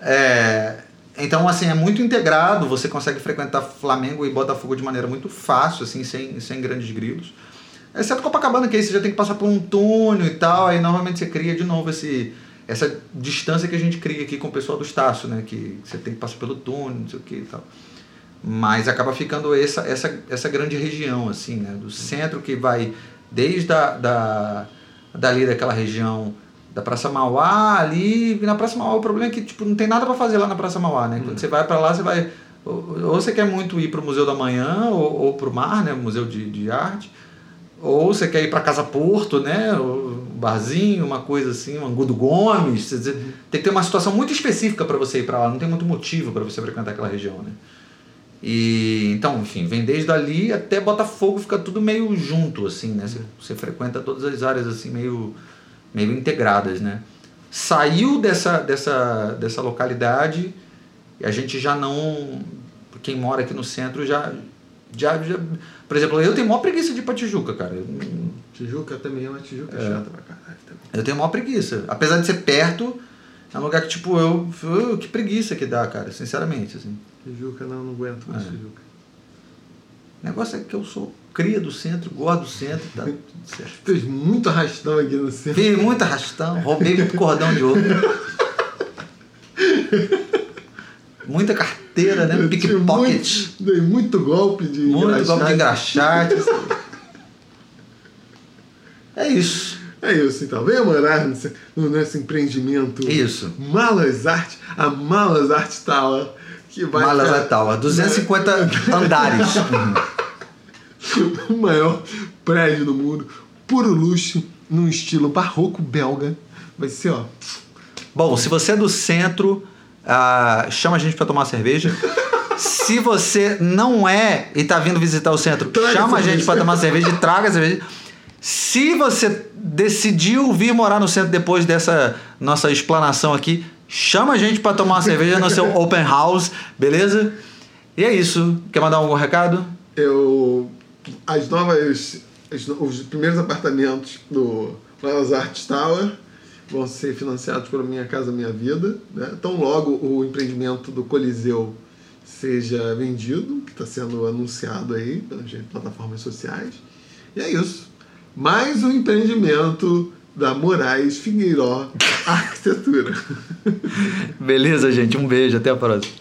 É, então, assim, é muito integrado, você consegue frequentar Flamengo e Botafogo de maneira muito fácil, assim, sem, sem grandes grilos. Exceto Copacabana, que aí você já tem que passar por um túnel e tal, aí normalmente você cria de novo esse, essa distância que a gente cria aqui com o pessoal do Estácio, né? Que você tem que passar pelo túnel, não sei o que e tal. Mas acaba ficando essa, essa, essa grande região, assim, né? Do centro que vai desde a, da, dali daquela região da Praça Mauá ali, na Praça Mauá o problema é que tipo, não tem nada para fazer lá na Praça Mauá, né? Quando hum. você vai para lá, você vai ou você quer muito ir para o Museu da Manhã ou, ou para o Mar, né? Museu de, de Arte, ou você quer ir para Casa Porto, né? Um barzinho, uma coisa assim, um Angudo Gomes. Dizer, tem que ter uma situação muito específica para você ir para lá, não tem muito motivo para você frequentar aquela região, né? E então, enfim, vem desde ali até Botafogo, fica tudo meio junto, assim, né? Você, você frequenta todas as áreas assim, meio, meio integradas, né? Saiu dessa, dessa, dessa localidade e a gente já não. Quem mora aqui no centro já, já, já por exemplo, eu tenho maior preguiça de ir pra Tijuca, cara. Eu, Tijuca também é uma Tijuca é. chata pra caralho também. Eu tenho maior preguiça. Apesar de ser perto, é um lugar que, tipo, eu. eu que preguiça que dá, cara, sinceramente, assim. Tijuca não, não aguento mais é. Tijuca. O negócio é que eu sou cria do centro, gosto do centro, tá. Fez muito arrastão aqui no centro. Fiz muito arrastão, roubei muito cordão de ouro. Muita carteira, né? Pickpocket. Dei muito golpe de Muito golpe de engraxate. é isso. É isso, então. Venha morar nesse, no nosso empreendimento. Isso. Malas Art, a Malas Art Tower. Que vai Tower, 250 andares. o maior prédio do mundo. Puro luxo, num estilo barroco belga. Vai ser, ó. Bom, se você é do centro Uh, chama a gente para tomar cerveja. Se você não é e tá vindo visitar o centro, traga chama a gente para tomar cerveja e traga a cerveja. Se você decidiu vir morar no centro depois dessa nossa explanação aqui, chama a gente para tomar uma cerveja no seu open house, beleza? E é isso. Quer mandar algum recado? Eu as novas os primeiros apartamentos do Las Arts Tower vão ser financiados pela Minha Casa Minha Vida. Né? Tão logo o empreendimento do Coliseu seja vendido, que está sendo anunciado aí pelas plataformas sociais. E é isso. Mais um empreendimento da Moraes Figueiró Arquitetura. Beleza, gente. Um beijo. Até a próxima.